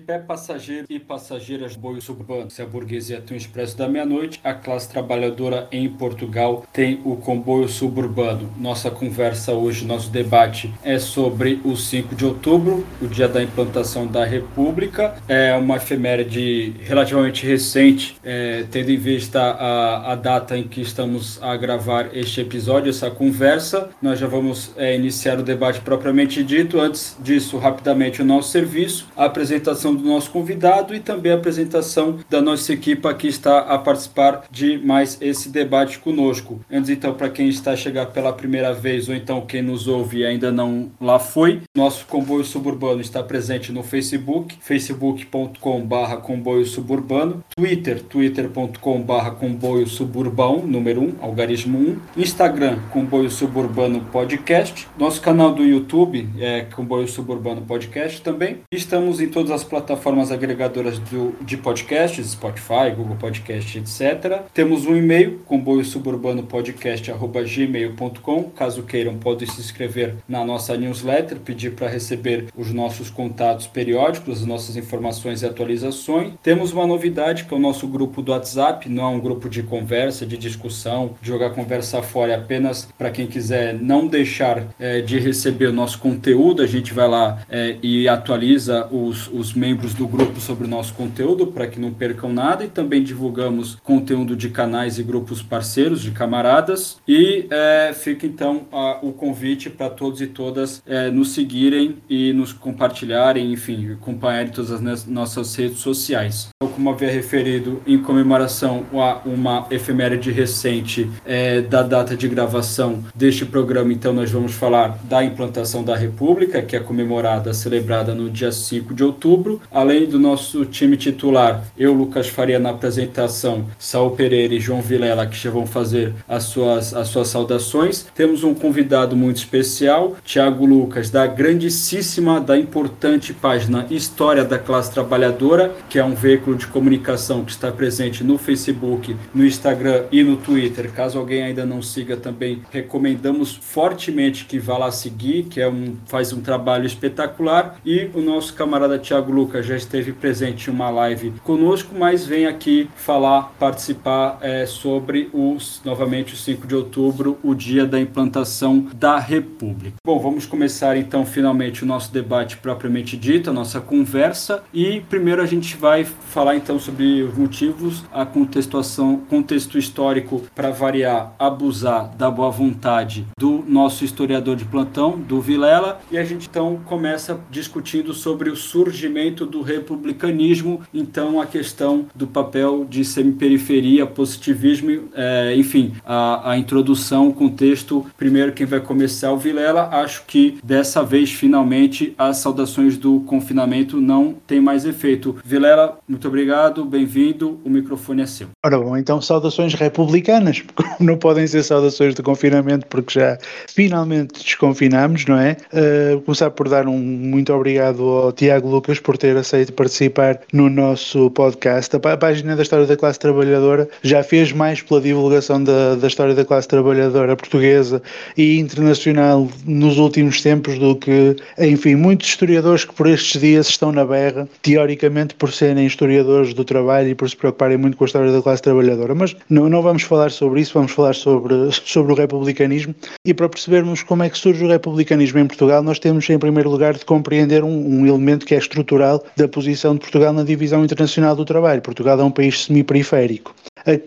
Pé passageiro e passageiras boio suburbano. Se a burguesia tem o expresso da meia-noite, a classe trabalhadora em Portugal tem o comboio suburbano. Nossa conversa hoje, nosso debate é sobre o 5 de outubro, o dia da implantação da República. É uma efeméride relativamente recente, é, tendo em vista a, a data em que estamos a gravar este episódio, essa conversa. Nós já vamos é, iniciar o debate propriamente dito. Antes disso, rapidamente, o nosso serviço, a apresentação apresentação do nosso convidado e também a apresentação da nossa equipe que está a participar de mais esse debate conosco. Antes, então, para quem está a chegar pela primeira vez ou então quem nos ouve e ainda não lá foi, nosso comboio suburbano está presente no Facebook, facebook.com/barra comboio suburbano, Twitter, twitter.com/barra comboio suburbão, número 1, algarismo 1, Instagram, comboio suburbano podcast, nosso canal do YouTube é comboio suburbano podcast também. Estamos em todas as plataformas plataformas agregadoras do, de podcasts, Spotify, Google Podcast, etc. Temos um e-mail, comboio suburbano podcast@gmail.com. Caso queiram, podem se inscrever na nossa newsletter, pedir para receber os nossos contatos periódicos, as nossas informações e atualizações. Temos uma novidade que é o nosso grupo do WhatsApp, não é um grupo de conversa, de discussão, de jogar conversa fora, é apenas para quem quiser não deixar é, de receber o nosso conteúdo, a gente vai lá é, e atualiza os, os membros do grupo sobre o nosso conteúdo para que não percam nada e também divulgamos conteúdo de canais e grupos parceiros, de camaradas. E é, fica então a, o convite para todos e todas é, nos seguirem e nos compartilharem, enfim, acompanharem todas as nossas redes sociais. Como havia referido, em comemoração a uma efeméride recente é, da data de gravação deste programa, então nós vamos falar da implantação da República, que é comemorada, celebrada no dia 5 de outubro além do nosso time titular, eu, Lucas Faria, na apresentação, Saul Pereira e João Vilela, que já vão fazer as suas, as suas saudações. Temos um convidado muito especial, Tiago Lucas, da grandíssima, da importante página História da Classe Trabalhadora, que é um veículo de comunicação que está presente no Facebook, no Instagram e no Twitter. Caso alguém ainda não siga também, recomendamos fortemente que vá lá seguir, que é um, faz um trabalho espetacular. E o nosso camarada Tiago Lucas Lucas já esteve presente em uma live conosco, mas vem aqui falar, participar é, sobre os, novamente, o 5 de outubro, o dia da implantação da República. Bom, vamos começar então finalmente o nosso debate propriamente dito, a nossa conversa, e primeiro a gente vai falar então sobre os motivos, a contextuação, contexto histórico para variar, abusar da boa vontade do nosso historiador de plantão, do Vilela, e a gente então começa discutindo sobre o surgimento do republicanismo, então a questão do papel de semiperiferia, positivismo, é, enfim, a, a introdução, o contexto. Primeiro, quem vai começar é o Vilela. Acho que dessa vez, finalmente, as saudações do confinamento não têm mais efeito. Vilela, muito obrigado, bem-vindo, o microfone é seu. Ora bom, então saudações republicanas, não podem ser saudações de confinamento porque já finalmente desconfinamos, não é? Uh, começar por dar um muito obrigado ao Tiago Lucas por ter aceito participar no nosso podcast. A página da História da Classe Trabalhadora já fez mais pela divulgação da, da história da classe trabalhadora portuguesa e internacional nos últimos tempos do que, enfim, muitos historiadores que por estes dias estão na berra, teoricamente por serem historiadores do trabalho e por se preocuparem muito com a história da classe trabalhadora. Mas não, não vamos falar sobre isso, vamos falar sobre, sobre o republicanismo e para percebermos como é que surge o republicanismo em Portugal, nós temos em primeiro lugar de compreender um, um elemento que é estrutural da posição de Portugal na divisão internacional do trabalho. Portugal é um país semi-periférico.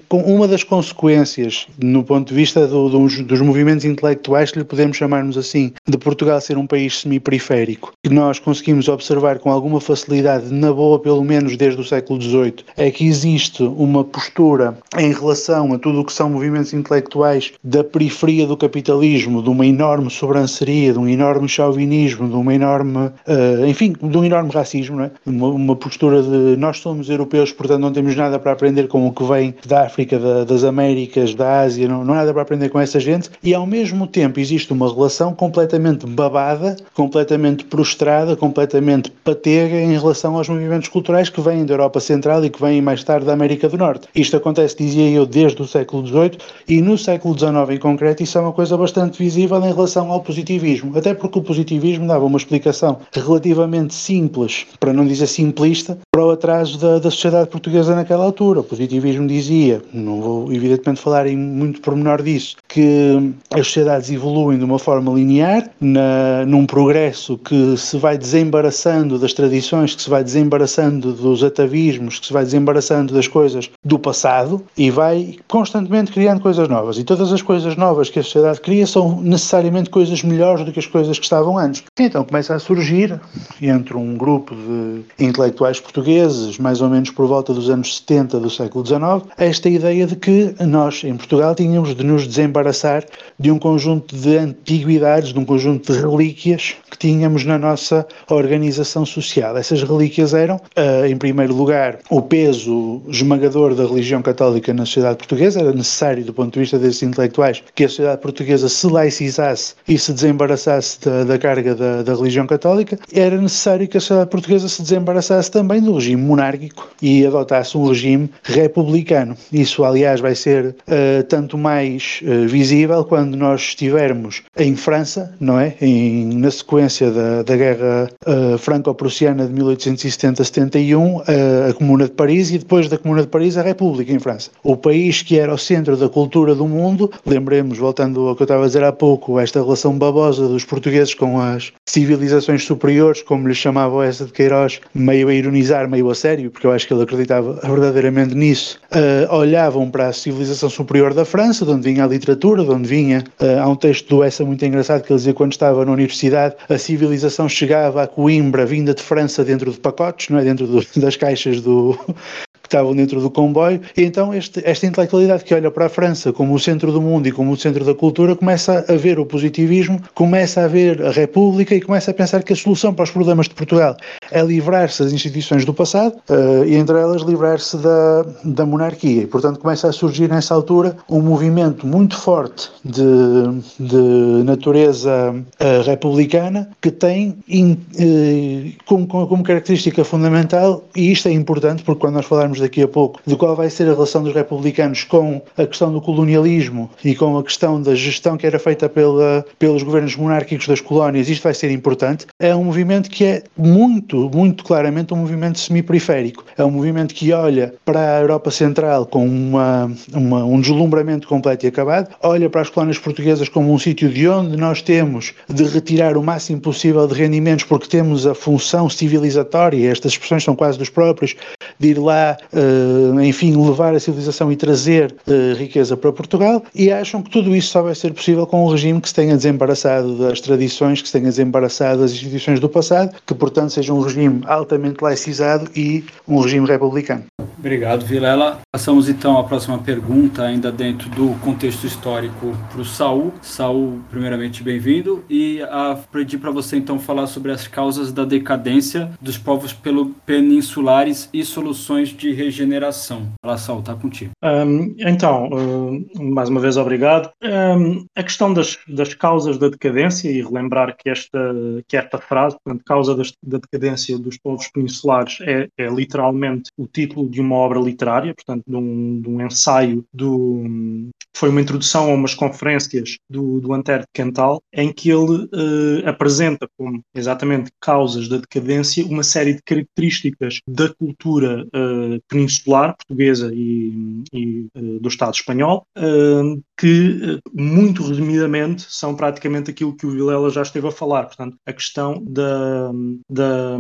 Uma das consequências, no ponto de vista do, dos, dos, movimentos intelectuais, que lhe podemos chamarmos assim, de Portugal ser um país semi-periférico, que nós conseguimos observar com alguma facilidade, na boa, pelo menos desde o século XVIII, é que existe uma postura em relação a tudo o que são movimentos intelectuais da periferia do capitalismo, de uma enorme sobranceria, de um enorme chauvinismo, de uma enorme, uh, enfim, de um enorme racismo, é? uma, uma postura de nós somos europeus, portanto não temos nada para aprender com o que vem da África, da, das Américas, da Ásia, não, não há nada para aprender com essa gente, e ao mesmo tempo existe uma relação completamente babada, completamente prostrada, completamente patega em relação aos movimentos culturais que vêm da Europa Central e que vêm mais tarde da América do Norte. Isto acontece, dizia eu, desde o século XVIII e no século XIX em concreto isso é uma coisa bastante visível em relação ao positivismo, até porque o positivismo dava uma explicação relativamente simples, para não dizer simplista, para o atraso da, da sociedade portuguesa naquela altura. O positivismo dizia, não vou evidentemente falar em muito pormenor disso, que as sociedades evoluem de uma forma linear, na, num progresso que se vai desembaraçando das tradições, que se vai desembaraçando dos atavismos, que se vai desembaraçando das coisas do passado e vai constantemente criando coisas novas. E todas as coisas novas que a sociedade cria são necessariamente coisas melhores do que as coisas que estavam antes. Então começa a surgir entre um grupo de intelectuais portugueses, mais ou menos por volta dos anos 70 do século XIX, esta ideia de que nós, em Portugal, tínhamos de nos desembaraçar de um conjunto de antiguidades, de um conjunto de relíquias que tínhamos na nossa organização social. Essas relíquias eram, uh, em primeiro lugar, o peso esmagador da religião católica na sociedade portuguesa. Era necessário, do ponto de vista desses intelectuais, que a sociedade portuguesa se laicizasse e se desembaraçasse da, da carga da, da religião católica. Era necessário que a sociedade portuguesa se desembaraçasse também do regime monárquico e adotasse um regime republicano. Isso, aliás, vai ser uh, tanto mais uh, visível quando nós estivermos em França, não é? Em, na sequência da, da Guerra uh, Franco-Prussiana de 1870-71, a Comuna de Paris e depois da Comuna de Paris a República em França. O país que era o centro da cultura do mundo, lembremos, voltando ao que eu estava a dizer há pouco, esta relação babosa dos portugueses com as civilizações superiores, como lhe chamava essa de Queiroz, meio a ironizar, meio a sério, porque eu acho que ele acreditava verdadeiramente nisso, uh, olhavam para a civilização superior da França, de onde vinha a literatura, de onde vinha. Uh, há um texto do Essa muito engraçado que ele dizia quando estava na universidade, a civilização chegava a Coimbra vinda de França dentro de pacotes, não é? Dentro do, das caixas do, estavam dentro do comboio, e então este, esta intelectualidade que olha para a França como o centro do mundo e como o centro da cultura começa a ver o positivismo, começa a ver a República e começa a pensar que a solução para os problemas de Portugal é livrar-se das instituições do passado uh, e entre elas livrar-se da, da monarquia. E, portanto, começa a surgir nessa altura um movimento muito forte de, de natureza uh, republicana que tem in, uh, como, como característica fundamental, e isto é importante porque quando nós falarmos daqui a pouco, de qual vai ser a relação dos republicanos com a questão do colonialismo e com a questão da gestão que era feita pela, pelos governos monárquicos das colónias, isto vai ser importante. É um movimento que é muito, muito claramente um movimento semi-periférico. É um movimento que olha para a Europa Central com uma, uma, um deslumbramento completo e acabado, olha para as colónias portuguesas como um sítio de onde nós temos de retirar o máximo possível de rendimentos porque temos a função civilizatória, estas expressões são quase dos próprios, de ir lá uh, enfim, levar a civilização e trazer uh, riqueza para Portugal e acham que tudo isso só vai ser possível com um regime que se tenha desembaraçado das tradições, que se tenha desembaraçado das instituições do passado, que portanto seja um regime altamente laicizado e um regime republicano. Obrigado, Vilela. Passamos então à próxima pergunta, ainda dentro do contexto histórico para o Saul. Saul, primeiramente, bem-vindo. E a pedir para você então falar sobre as causas da decadência dos povos pelo peninsulares e soluções de regeneração. Fala, Saul, está contigo. Um, então, mais uma vez, obrigado. Um, a questão das, das causas da decadência, e relembrar que esta, que esta frase, portanto, causa das, da decadência dos povos peninsulares, é, é literalmente o título de uma uma obra literária, portanto, de um, de um ensaio do. Foi uma introdução a umas conferências do, do Antero de Cantal, em que ele uh, apresenta como exatamente causas da decadência uma série de características da cultura uh, peninsular portuguesa e, e uh, do Estado espanhol, que, muito resumidamente, são praticamente aquilo que o Vilela já esteve a falar. Portanto, a questão da, da,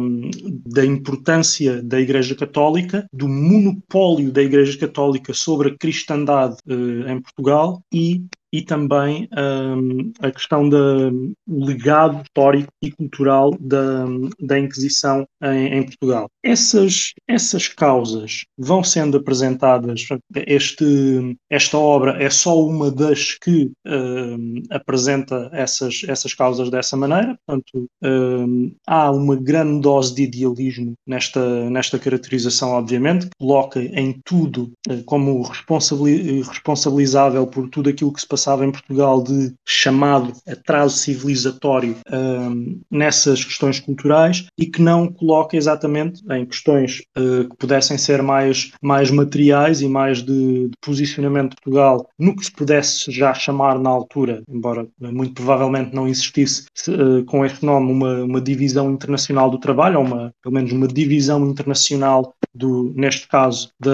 da importância da Igreja Católica, do monopólio da Igreja Católica sobre a cristandade eh, em Portugal e e também um, a questão do legado histórico e cultural da, da Inquisição em, em, Portugal. Essas, essas causas vão sendo apresentadas, este, esta obra é só uma das que um, apresenta essas, essas causas dessa maneira, portanto, um, há uma grande dose de idealismo nesta, nesta caracterização, obviamente, que coloca em tudo uh, como responsabilizável por tudo aquilo que se passava em Portugal de chamado atraso civilizatório um, nessas questões culturais e que não coloca exatamente em questões uh, que pudessem ser mais, mais materiais e mais de, de posicionamento de Portugal no que se pudesse já chamar na altura, embora muito provavelmente não existisse uh, com este nome uma, uma divisão internacional do trabalho, ou uma, pelo menos uma divisão internacional do, neste caso, da,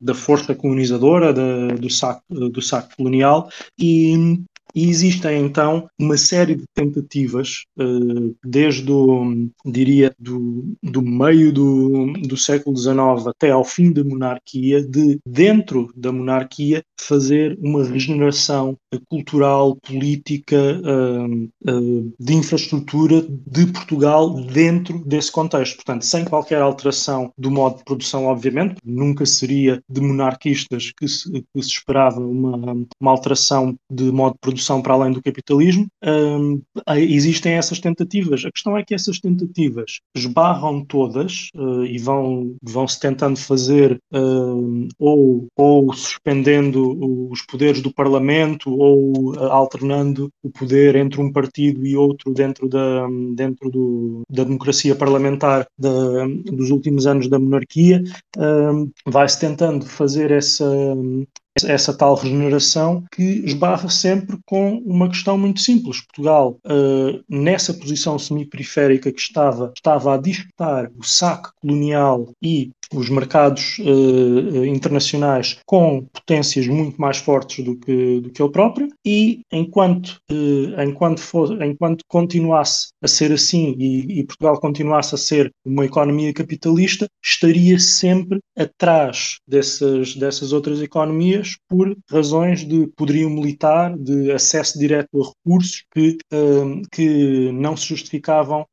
da força colonizadora, da, do, saco, do saco colonial, e e existem então uma série de tentativas, uh, desde o, diria, do, do meio do, do século XIX até ao fim da monarquia, de dentro da monarquia fazer uma regeneração cultural, política, uh, uh, de infraestrutura de Portugal dentro desse contexto. Portanto, sem qualquer alteração do modo de produção, obviamente, nunca seria de monarquistas que se, que se esperava uma, uma alteração de modo de produção produção para além do capitalismo, um, existem essas tentativas. A questão é que essas tentativas esbarram todas uh, e vão, vão se tentando fazer uh, ou, ou suspendendo os poderes do Parlamento ou uh, alternando o poder entre um partido e outro dentro da, dentro do, da democracia parlamentar da, dos últimos anos da monarquia. vai-se tentando fazer essa, essa tal regeneração que esbarra sempre com uma questão muito simples. Portugal, uh, nessa posição semi-periférica que estava, estava a disputar o saque colonial e os mercados uh, internacionais com potências muito mais fortes do que, do que ele próprio e enquanto, uh, enquanto, for, enquanto continuasse a ser assim e, e, Portugal continuasse a ser uma economia capitalista, estaria sempre atrás dessas, dessas outras economias por razões de poderio militar, de acesso direto a recursos que, que não se justificavam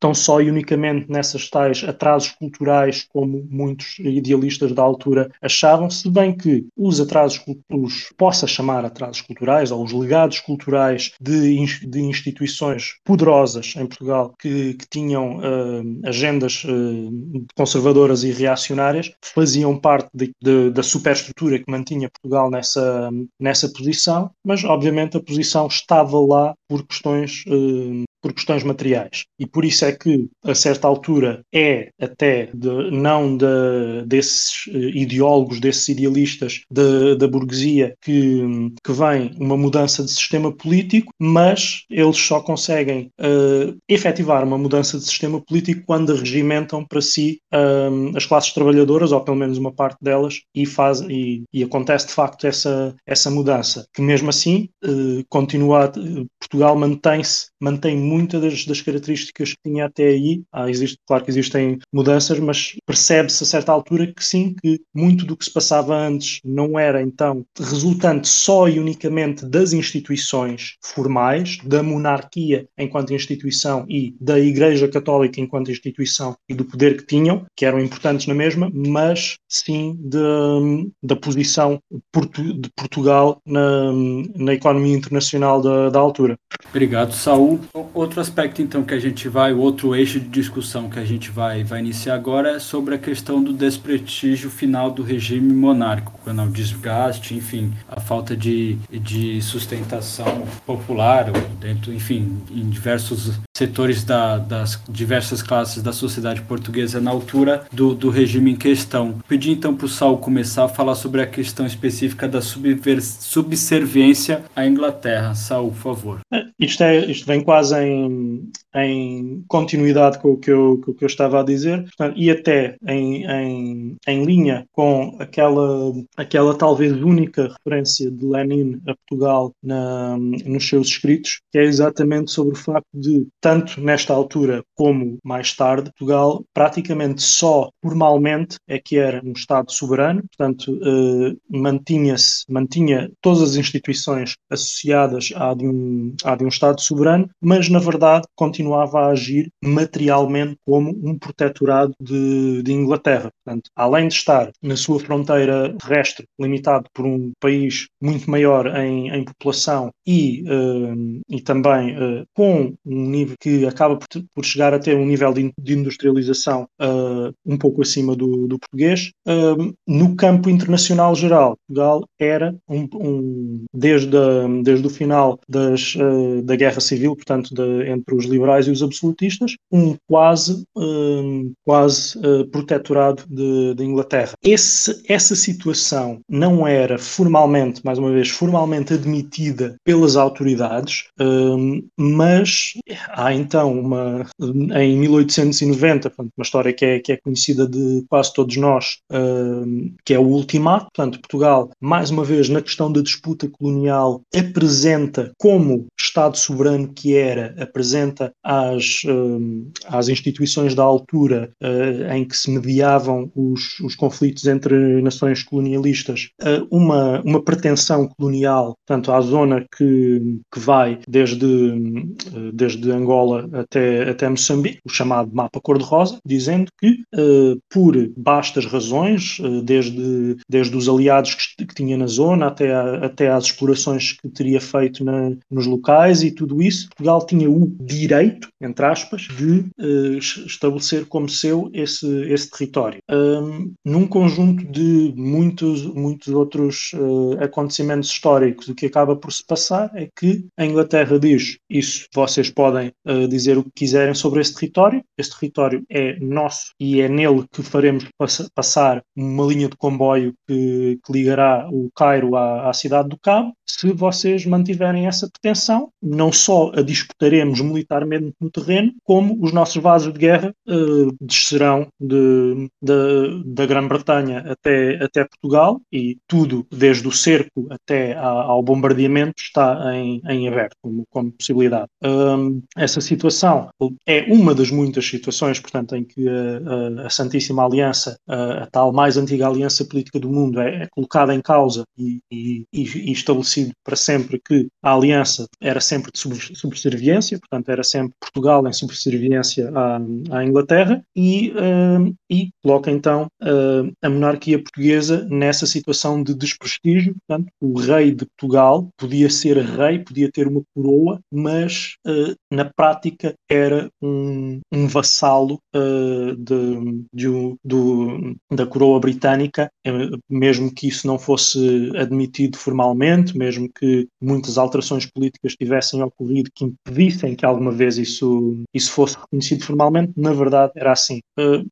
tão só e unicamente nessas tais atrasos culturais como muitos idealistas da altura achavam, se bem que os atrasos, os possa chamar atrasos culturais, ou os legados culturais de, de instituições poderosas em Portugal que, que tinham uh, agendas uh, conservadoras e reacionárias, faziam parte de, de, da superestrutura que mantinha Portugal nessa, nessa posição, mas obviamente a posição estava lá por questões uh, por questões materiais. E por isso é que, a certa altura, é até de, não de, desses eh, ideólogos, desses idealistas de, da burguesia que, que vem uma mudança de sistema político, mas eles só conseguem uh, efetivar uma mudança de sistema político quando regimentam para si uh, as classes trabalhadoras, ou pelo menos uma parte delas, e, faz, e, e acontece de facto essa, essa mudança. Que mesmo assim, uh, continua, Portugal mantém-se, mantém muitas das, das, características que tinha até aí. Ah, existe, claro que existem mudanças, mas percebe-se a certa altura que sim, que muito do que se passava antes não era então resultante só e unicamente das instituições formais, da monarquia enquanto instituição e da Igreja Católica enquanto instituição e do poder que tinham, que eram importantes na mesma, mas sim de, da posição de Portugal na, na economia internacional da, da altura. Obrigado, Saul. Outro aspecto, então, que a gente vai, o outro eixo de discussão que a gente vai, vai iniciar agora é sobre a questão do desprestígio final do regime monárquico, o desgaste, enfim, a falta de, de sustentação popular, dentro, enfim, em diversos setores da, das diversas classes da sociedade portuguesa na altura do, do regime em questão. Pedi então para o Saul começar a falar sobre a questão específica da subserviência à Inglaterra. Saul, por favor. É, isto, é, isto vem quase em, em continuidade com o que eu, com o que eu estava a dizer, portanto, e até em, em, em linha com aquela, aquela talvez única referência de Lenin a Portugal na, nos seus escritos, que é exatamente sobre o facto de, tanto nesta altura como mais tarde, Portugal praticamente só formalmente é que era um Estado soberano, portanto, eh, mantinha-se, mantinha todas as instituições associadas à de, um, à de um Estado soberano, mas na verdade a agir materialmente como um protetorado de, de Inglaterra. Portanto, além de estar na sua fronteira terrestre, limitado por um país muito maior em, em população e, uh, e também uh, com um nível que acaba por, por, chegar a ter um nível de, de industrialização uh, um pouco acima do, do português, no campo internacional geral, Portugal era um, um desde, a, desde o final das, da Guerra Civil, portanto, de, entre os liberais e os absolutistas, um quase, quase protetorado de, de Inglaterra. Esse, essa situação não era formalmente, mais uma vez, formalmente admitida pelas autoridades, um, mas há então uma, em 1890, portanto, uma história que é, que é conhecida de quase todos nós, um, que é o ultimato, portanto, Portugal, mais uma vez, na questão da disputa colonial, apresenta como Estado soberano que era, apresenta às, um, às instituições da altura uh, em que se mediavam os, os conflitos entre nações colonialistas, uh, uma, uma pretensão colonial, tanto à zona que, que vai desde, uh, desde Angola até, até Moçambique, o chamado mapa cor-de-rosa, dizendo que, por bastas razões, desde, desde os aliados que, que tinha na zona até, a, até às explorações que teria feito na, nos locais e tudo isso, Portugal tinha o direito, entre aspas, de estabelecer como seu esse, esse território. Um, num conjunto de muitos, muitos outros uh, acontecimentos históricos, o que acaba por se passar é que a Inglaterra diz isso, vocês podem uh, dizer o que quiserem sobre esse território, esse território é nosso e é nele que faremos pass passar uma linha de comboio que, que ligará o Cairo à, à cidade do Cabo. Se vocês mantiverem essa pretensão, não só a disputaremos militarmente no terreno, como os nossos vasos de guerra uh, descerão de, de, da Grã-Bretanha até, até Portugal e tudo, desde o cerco até a, ao bombardeamento, está em, em aberto como, como possibilidade. Um, essa situação é uma das muitas situações, portanto, em que a, a, a Santíssima Aliança, a, a, tal mais antiga aliança política do mundo, é, é colocada em causa e, e, e, estabelecido para sempre que a aliança era sempre de subserviência, portanto, era sempre Portugal em subserviência à, à Inglaterra e, um, e coloca então uh, a monarquia portuguesa nessa situação de desprestígio. Portanto, o rei de Portugal podia ser rei, podia ter uma coroa, mas uh, na prática era um, um vassalo uh, de, de, do, da coroa britânica, mesmo que isso não fosse admitido formalmente, mesmo que muitas alterações políticas tivessem ocorrido que impedissem que alguma vez isso, isso fosse reconhecido formalmente, na verdade era assim.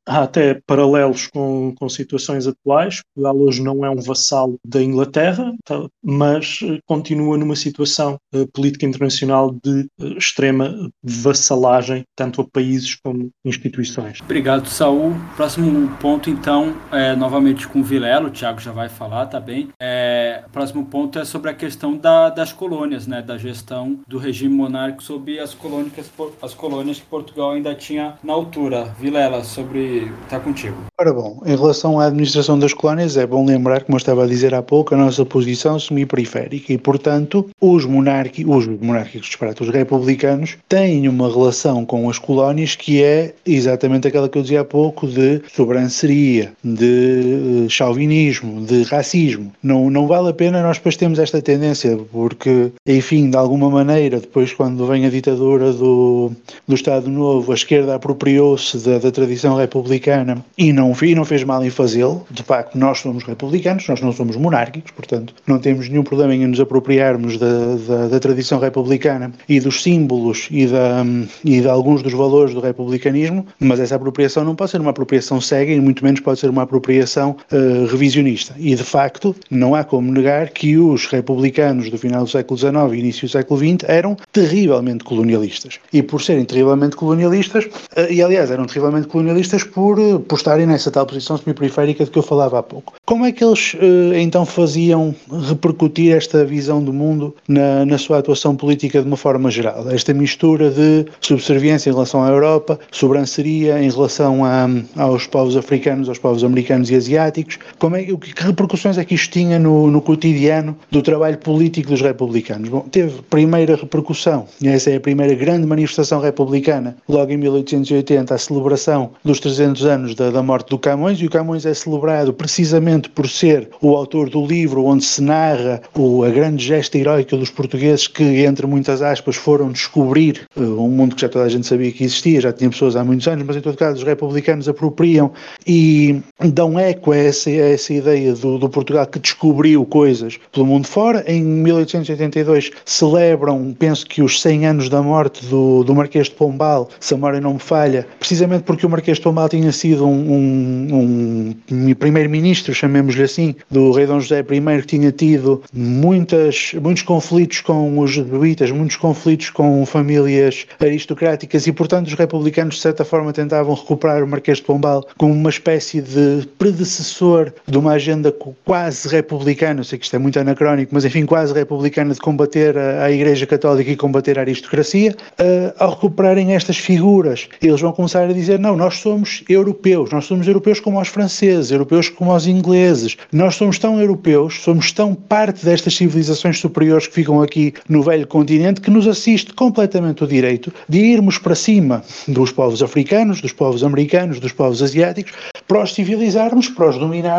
há até paralelos com, com situações atuais. Portugal hoje não é um vassalo da Inglaterra, tá, mas eh, continua numa situação uh, política internacional de extrema vassalagem, tanto a países como instituições. Obrigado, Saul. Próximo ponto, então, é novamente com o Vilela, o Thiago já vai falar, tá bem? É, próximo ponto é sobre a questão da, das colônias, né, da gestão do regime monárquico sobre as colônias, as colônias que Portugal ainda tinha na altura. Vilela, sobre. tá contigo. Ora bom, em relação à administração das colónias, é bom lembrar, como eu estava a dizer há pouco, a nossa posição semi-periférica e, portanto, os, monarqui, os monárquicos, disparate, os republicanos, têm uma relação com as colónias que é exatamente aquela que eu dizia há pouco de sobranceria, de eh, chauvinismo, de racismo. Não, não vale a pena nós depois termos esta tendência, porque, enfim, de alguma maneira, depois quando vem a ditadura do, do Estado Novo, a esquerda apropriou-se da, da tradição republicana e não, e não fez mal em fazê-lo. De facto, nós somos republicanos, nós não somos monárquicos, portanto, não temos nenhum problema em nos apropriarmos da, da, da tradição republicana e dos símbolos e, da, e de alguns dos valores do republicanismo, mas essa apropriação não pode ser uma apropriação cega e muito menos pode ser uma apropriação uh, revisionista. E, de facto, não há como negar que os republicanos do final do século XIX e início do século XX eram terrivelmente colonialistas. E por serem terrivelmente colonialistas, eh, e aliás eram terrivelmente colonialistas por, eh, por estarem nessa tal posição semi-periférica de que eu falava há pouco. Como é que eles eh, então faziam repercutir esta visão do mundo na, na sua atuação política de uma forma geral? Esta mistura de subserviência em relação à Europa, sobranceria em relação a, aos povos africanos, aos povos americanos e asiáticos, como é, que repercussões é que isto tinha no, no cotidiano do trabalho político dos republicanos? Bom, teve primeira repercussão, e essa é a primeira grande manifestação republicana, logo em 1880, a celebração dos 300 anos da, da morte do Camões, e o Camões é celebrado precisamente por ser o autor do livro onde se narra o, a grande gesta heroica dos portugueses que, entre muitas aspas, foram descobrir uh, um mundo que já toda a gente sabia que existia, já tinha pessoas há muitos anos, mas em todo caso os republicanos apropriam e dão eco a essa, a essa ideia do, do Portugal que descobriu coisas pelo mundo fora. Em 1882 celebram, penso que os 100 anos da morte do, do Marquês de Pombal, se a memória não me falha, precisamente porque o Marquês de Pombal tinha sido um, um, um primeiro-ministro, chamemos-lhe assim, do rei Dom José I, que tinha tido muitas, muitos conflitos com os jesuítas, muitos conflitos com famílias aristocráticas e, portanto, os republicanos, de certa forma, tentavam recuperar o Marquês de Pombal como uma espécie de predecessor de uma agenda quase republicana, eu sei que isto é muito anacrónico, mas enfim, quase republicana de combater a, a Igreja Católica e combater a aristocracia, uh, ao recuperarem estas figuras, eles vão começar a dizer, não, nós somos europeus, nós somos europeus como os franceses, europeus como os ingleses, nós somos tão europeus, somos tão parte destas civilizações superiores que ficam aqui no velho continente que nos assiste completamente o direito de irmos para cima dos povos africanos, dos povos americanos, dos povos asiáticos, para os civilizarmos, para os dominarmos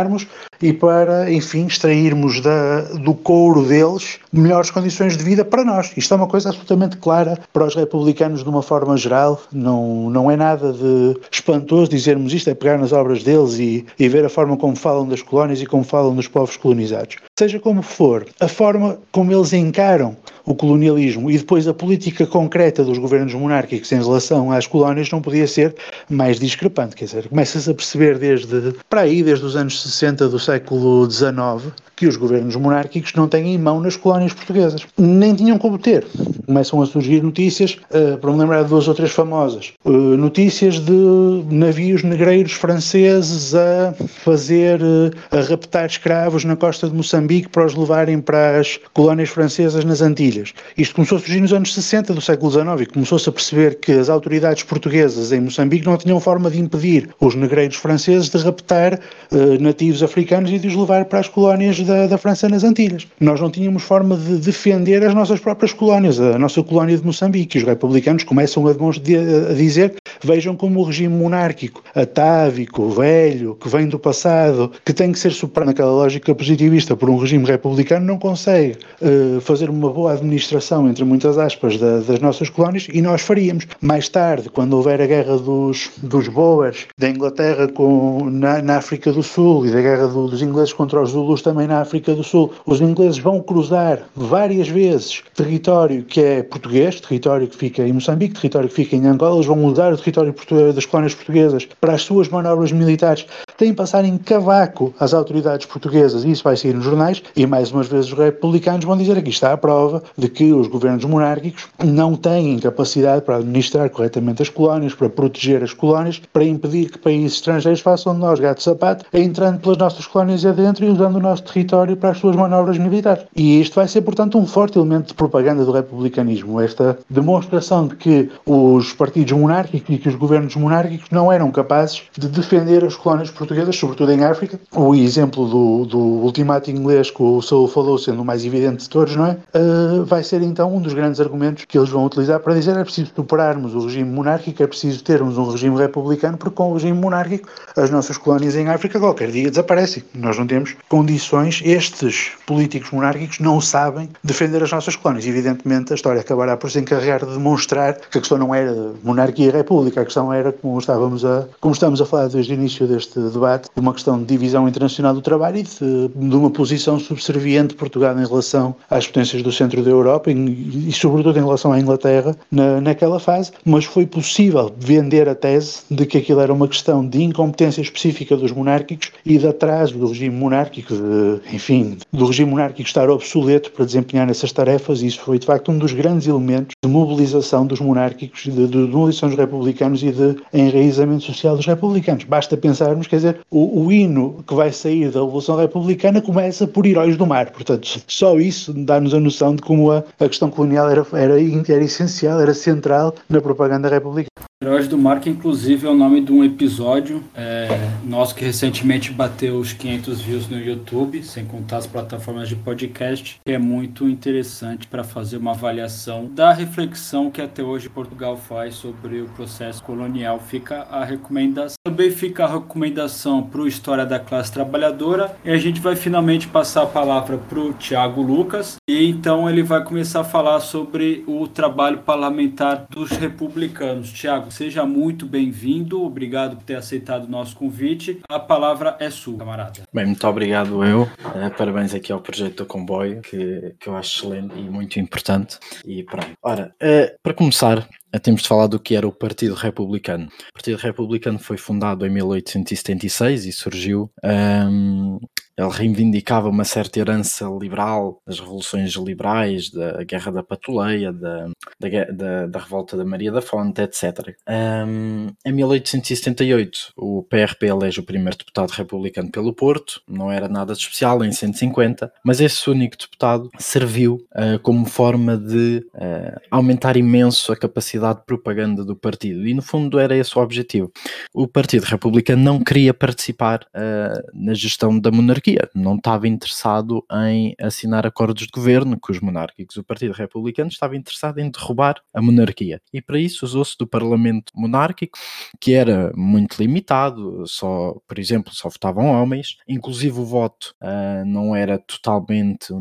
e para, enfim, extrairmos da, do couro deles melhores condições de vida para nós. Isto é uma coisa absolutamente clara para os republicanos de uma forma geral, não, não é nada de espantoso dizermos isto, é pegar nas obras deles e, e ver a forma como falam das colónias e como falam dos povos colonizados. Seja como for, a forma como eles encaram o colonialismo e depois a política concreta dos governos monárquicos em relação às colónias não podia ser mais discrepante. Quer dizer, começa-se a perceber desde, para aí, desde os anos 60 do século XIX, que os governos monárquicos não têm em mão nas colónias portuguesas. Nem tinham como ter. Começam a surgir notícias, uh, para me lembrar de duas ou três famosas, uh, notícias de navios negreiros franceses a fazer, uh, a raptar escravos na costa de Moçambique para os levarem para as colónias francesas nas Antilhas. Isto começou a surgir nos anos 60 do século XIX e começou-se a perceber que as autoridades portuguesas em Moçambique não tinham forma de impedir os negreiros franceses de raptar nativos africanos e de os levar para as colónias da, da, França nas Antilhas. Nós não tínhamos forma de defender as nossas próprias colónias, a nossa colónia de Moçambique. Os republicanos começam a, a dizer, vejam como o regime monárquico, atávico, velho, que vem do passado, que tem que ser superado naquela lógica positivista por um regime republicano, não consegue uh, fazer uma boa administração, entre muitas aspas, da, das nossas colónias e nós faríamos. Mais tarde, quando houver a guerra dos, dos Boers, da Inglaterra com, na, na África do Sul e da guerra do, dos ingleses contra os Zulus também na África do Sul. Os ingleses vão cruzar várias vezes território que é português, território que fica em Moçambique, território que fica em Angola, eles vão mudar o território das colónias portuguesas para as suas manobras militares, que passar em cavaco às autoridades portuguesas, e isso vai sair nos jornais, e mais umas vezes os republicanos vão dizer aqui está a prova de que os governos monárquicos não têm capacidade para administrar corretamente as colónias, para proteger as colónias, para impedir que países estrangeiros façam de nós gato-sapato, entrando pelas nossas colónias adentro e usando o nosso território para as suas manobras militares. E isto vai ser, portanto, um forte elemento de propaganda do republicanismo, esta demonstração de que os partidos monárquicos e que os governos monárquicos não eram capazes de defender as colónias portuguesas, sobretudo em África. O exemplo do, do ultimato inglês que o Saul falou, sendo o mais evidente de todos, não é? Uh, vai ser então um dos grandes argumentos que eles vão utilizar para dizer é preciso superarmos o regime monárquico, é preciso termos um regime republicano, porque com o regime monárquico as nossas colónias em África qualquer dia desaparecem. Nós não temos condições estes políticos monárquicos não sabem defender as nossas colónias. Evidentemente, a história acabará por se encarregar de demonstrar que a questão não era monarquia e república, a questão era, como estávamos a, como estamos a falar desde o início deste, debate de uma questão de divisão internacional do trabalho e de, de uma posição subserviente de Portugal em relação às potências do centro da Europa e, e sobretudo em relação à Inglaterra na, naquela fase, mas foi possível vender a tese de que aquilo era uma questão de incompetência específica dos monárquicos e de atraso do regime monárquico, de, enfim, do regime monárquico estar obsoleto para desempenhar essas tarefas e isso foi de facto um dos grandes elementos de mobilização dos monárquicos, de, de, de mobilização dos republicanos e de enraizamento social dos republicanos. Basta pensarmos, quer dizer, o, o hino que vai sair da Revolução Republicana começa por Heróis do Mar, portanto, só isso dá-nos a noção de como a, a questão colonial era, era, era essencial, era central na propaganda republicana. Heróis do Mar, que inclusive é o nome de um episódio é, nosso que recentemente bateu os 500 views no YouTube, sem contar as plataformas de podcast, que é muito interessante para fazer uma avaliação da reflexão que até hoje Portugal faz sobre o processo colonial. Fica a recomendação. Também fica a recomendação para o História da Classe Trabalhadora. E a gente vai finalmente passar a palavra para o Tiago Lucas. E então ele vai começar a falar sobre o trabalho parlamentar dos republicanos. Tiago, seja muito bem-vindo. Obrigado por ter aceitado o nosso convite. A palavra é sua, camarada. Bem, muito obrigado eu. Uh, parabéns aqui ao projeto do comboio, que, que eu acho excelente e muito importante. E pronto. Ora, uh, para começar, eh, temos de falar do que era o Partido Republicano. O Partido Republicano foi fundado em 1876 e surgiu um, ehm, ele reivindicava uma certa herança liberal das revoluções liberais, da Guerra da Patuleia, da, da, da, da Revolta da Maria da Fonte, etc. Um, em 1878, o PRP elege o primeiro deputado republicano pelo Porto, não era nada de especial, em 150, mas esse único deputado serviu uh, como forma de uh, aumentar imenso a capacidade de propaganda do partido, e no fundo era esse o objetivo. O Partido Republicano não queria participar uh, na gestão da monarquia monarquia, não estava interessado em assinar acordos de governo com os monárquicos. O Partido Republicano estava interessado em derrubar a monarquia e para isso usou-se do Parlamento monárquico, que era muito limitado, só, por exemplo, só votavam homens, inclusive o voto uh, não era totalmente uh,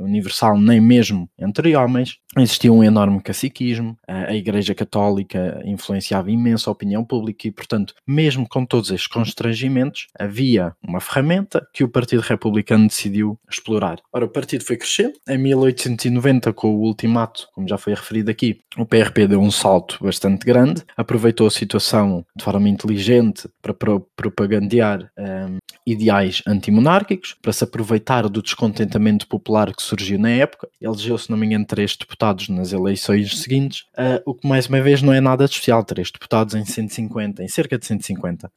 universal, nem mesmo entre homens. Existia um enorme caciquismo, uh, a Igreja Católica influenciava imenso a opinião pública e, portanto, mesmo com todos estes constrangimentos, havia uma ferramenta que o Partido Republicano decidiu explorar. Ora, o partido foi crescendo. Em 1890, com o ultimato, como já foi referido aqui, o PRP deu um salto bastante grande, aproveitou a situação de forma inteligente para pro propagandear um, ideais antimonárquicos, para se aproveitar do descontentamento popular que surgiu na época. Elegeu, se não me engano, três deputados nas eleições seguintes, uh, o que mais uma vez não é nada de especial, três deputados em 150, em cerca de 150, uh,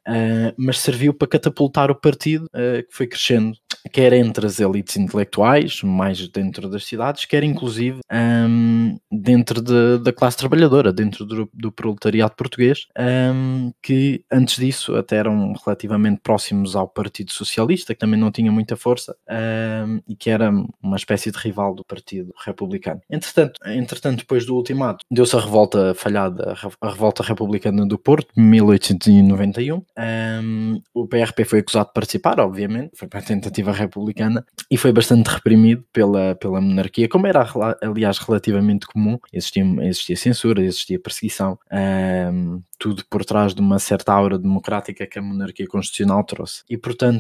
mas serviu para catapultar o partido uh, que foi crescendo crescendo, quer entre as elites intelectuais, mais dentro das cidades, quer inclusive um, dentro de, da classe trabalhadora, dentro do, do proletariado português, um, que antes disso até eram relativamente próximos ao Partido Socialista, que também não tinha muita força um, e que era uma espécie de rival do Partido Republicano. Entretanto, entretanto depois do ultimato, deu-se a revolta falhada, a revolta republicana do Porto, 1891. o PRP foi acusado de participar, obviamente, foi para a tentativa republicana e foi bastante reprimido pela, pela monarquia, como era aliás relativamente comum. Existia, existia censura, existia perseguição, um, tudo por trás de uma certa aura democrática que a monarquia constitucional trouxe. E portanto,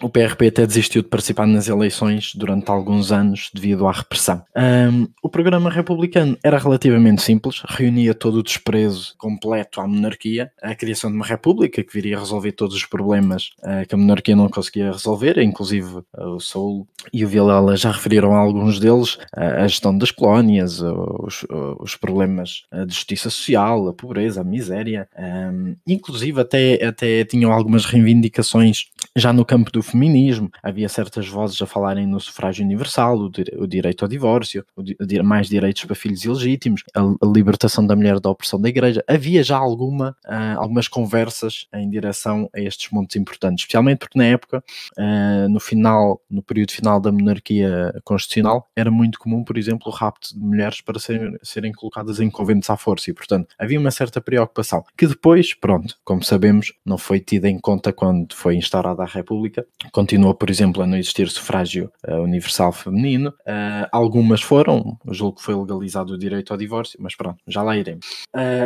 o PRP até desistiu de participar nas eleições durante alguns anos devido à repressão. Um, o programa republicano era relativamente simples, reunia todo o desprezo completo à monarquia, a criação de uma república que viria a resolver todos os problemas uh, que a monarquia não conseguia resolver inclusive o Saul e o Vilela já referiram a alguns deles, a gestão das colónias, os, os problemas de justiça social, a pobreza, a miséria, um, inclusive até, até tinham algumas reivindicações já no campo do feminismo, havia certas vozes a falarem no sufrágio universal, o, o direito ao divórcio, o, mais direitos para filhos ilegítimos, a, a, libertação da mulher da opressão da igreja. Havia já alguma, uh, algumas conversas em direção a estes pontos importantes, especialmente porque na época uh, no final, no período final da monarquia constitucional, era muito comum, por exemplo, o rapto de mulheres para serem, serem colocadas em conventos à força e, portanto, havia uma certa preocupação que depois, pronto, como sabemos, não foi tida em conta quando foi instaurada a República. Continua, por exemplo, a não existir sufrágio uh, universal feminino. Uh, algumas foram, julgo que foi legalizado o direito ao divórcio, mas pronto, já lá iremos.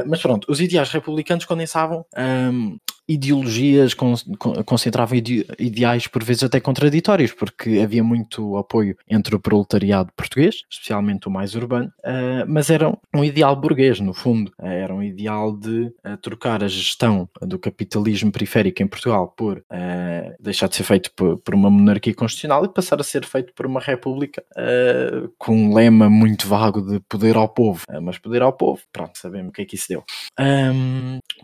mas pronto, os ideais republicanos condensavam ehm, ideologias, con, concentravam ide, ideais por vezes até contraditórios, porque havia muito apoio entre o proletariado português, especialmente o mais urbano, uh, mas era um ideal burguês, no fundo. Uh, era um ideal de uh, trocar a gestão do capitalismo periférico em Portugal por deixar de ser feito por, uma monarquia constitucional e passar a ser feito por uma república com um lema muito vago de poder ao povo. mas poder ao povo, pronto, sabemos o que é que isso deu.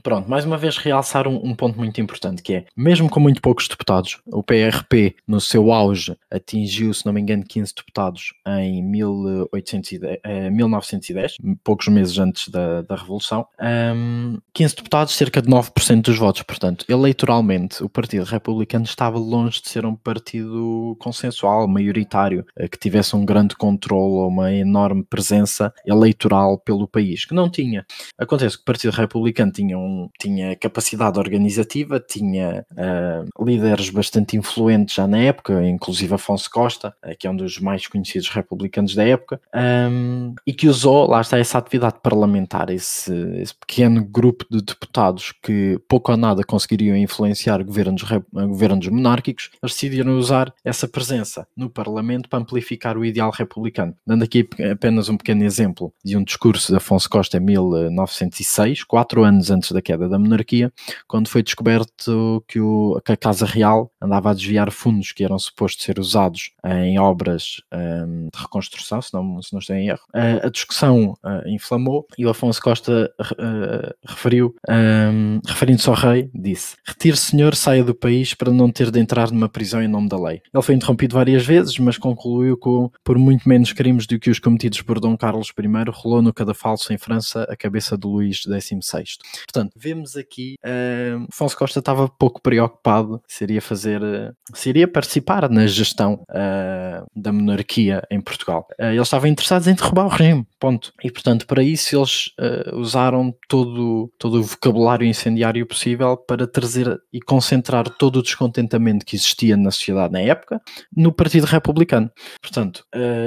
Pronto, mais uma vez realçar um, um ponto muito importante que é, mesmo com muito poucos deputados, o PRP no seu auge atingiu, se não me engano, 15 deputados em 1810, eh, 1910, poucos meses antes da, da Revolução. Um, 15 deputados, cerca de 9% dos votos. Portanto, eleitoralmente, o Partido Republicano estava longe de ser um partido consensual, maioritário, eh, que tivesse um grande controle ou uma enorme presença eleitoral pelo país, que não tinha. Acontece que o Partido Republicano tinha, um, tinha capacidade organizativa, tinha uh, líderes bastante influentes já na época, inclusive Afonso Costa, uh, que é um dos mais conhecidos republicanos da época, um, e que usou, lá está, essa atividade parlamentar, esse, esse, pequeno grupo de deputados que pouco ou nada conseguiriam influenciar governos, governos monárquicos, eles decidiram usar essa presença no Parlamento para amplificar o ideal republicano. Dando aqui apenas um pequeno exemplo de um discurso de Afonso Costa em 1906, quatro anos antes da queda da monarquia, quando foi descoberto que, o, que a Casa Real andava a desviar fundos que eram supostos ser usados em obras um, de reconstrução, se não, se não estou em erro. Uh, a discussão uh, inflamou e o Afonso Costa uh, referiu, um, referindo-se ao rei, disse: Retire, senhor, saia do país para não ter de entrar numa prisão em nome da lei. Ele foi interrompido várias vezes, mas concluiu que, por muito menos crimes do que os cometidos por Dom Carlos I, rolou no cadafalso em França a cabeça de Luís XVI. Portanto, vemos aqui uh, Afonso Costa estava pouco preocupado se iria fazer, se iria participar na gestão uh, da monarquia em Portugal. Uh, eles estavam interessados em derrubar o regime, ponto. E portanto, para isso eles usaram todo, todo o vocabulário incendiário possível para trazer e concentrar todo o descontentamento que existia na sociedade na época no Partido Republicano. Portanto,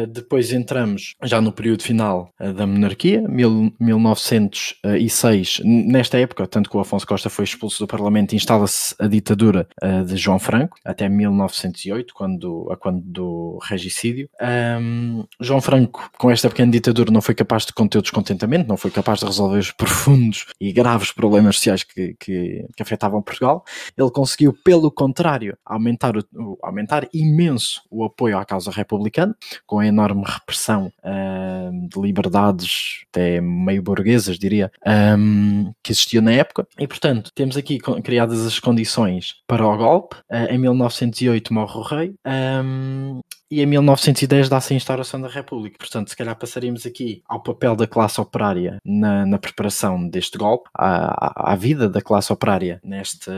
depois entramos já no período final da monarquia, mil, 1906, nesta época, tanto que o Afonso Costa foi expulso do Parlamento instala-se a ditadura uh, de João Franco, até 1908, quando, a quando do regicídio. Um, João Franco, com esta pequena ditadura, não foi capaz de conter o descontentamento, não foi capaz de resolver os profundos e graves problemas sociais que, que, que afetavam Portugal. Ele conseguiu, pelo contrário, aumentar, o, aumentar imenso o apoio à causa republicana, com a enorme repressão uh, de liberdades até meio burguesas, diria, um, que existia na época. E, portanto, temos aqui criadas as condições para o golpe. Uh, em 1908 morre o rei. Um, e em 1910 dá-se a instauração da República. Portanto, se calhar passaríamos aqui ao papel da classe operária na, na preparação deste golpe, à, à, vida da classe operária neste,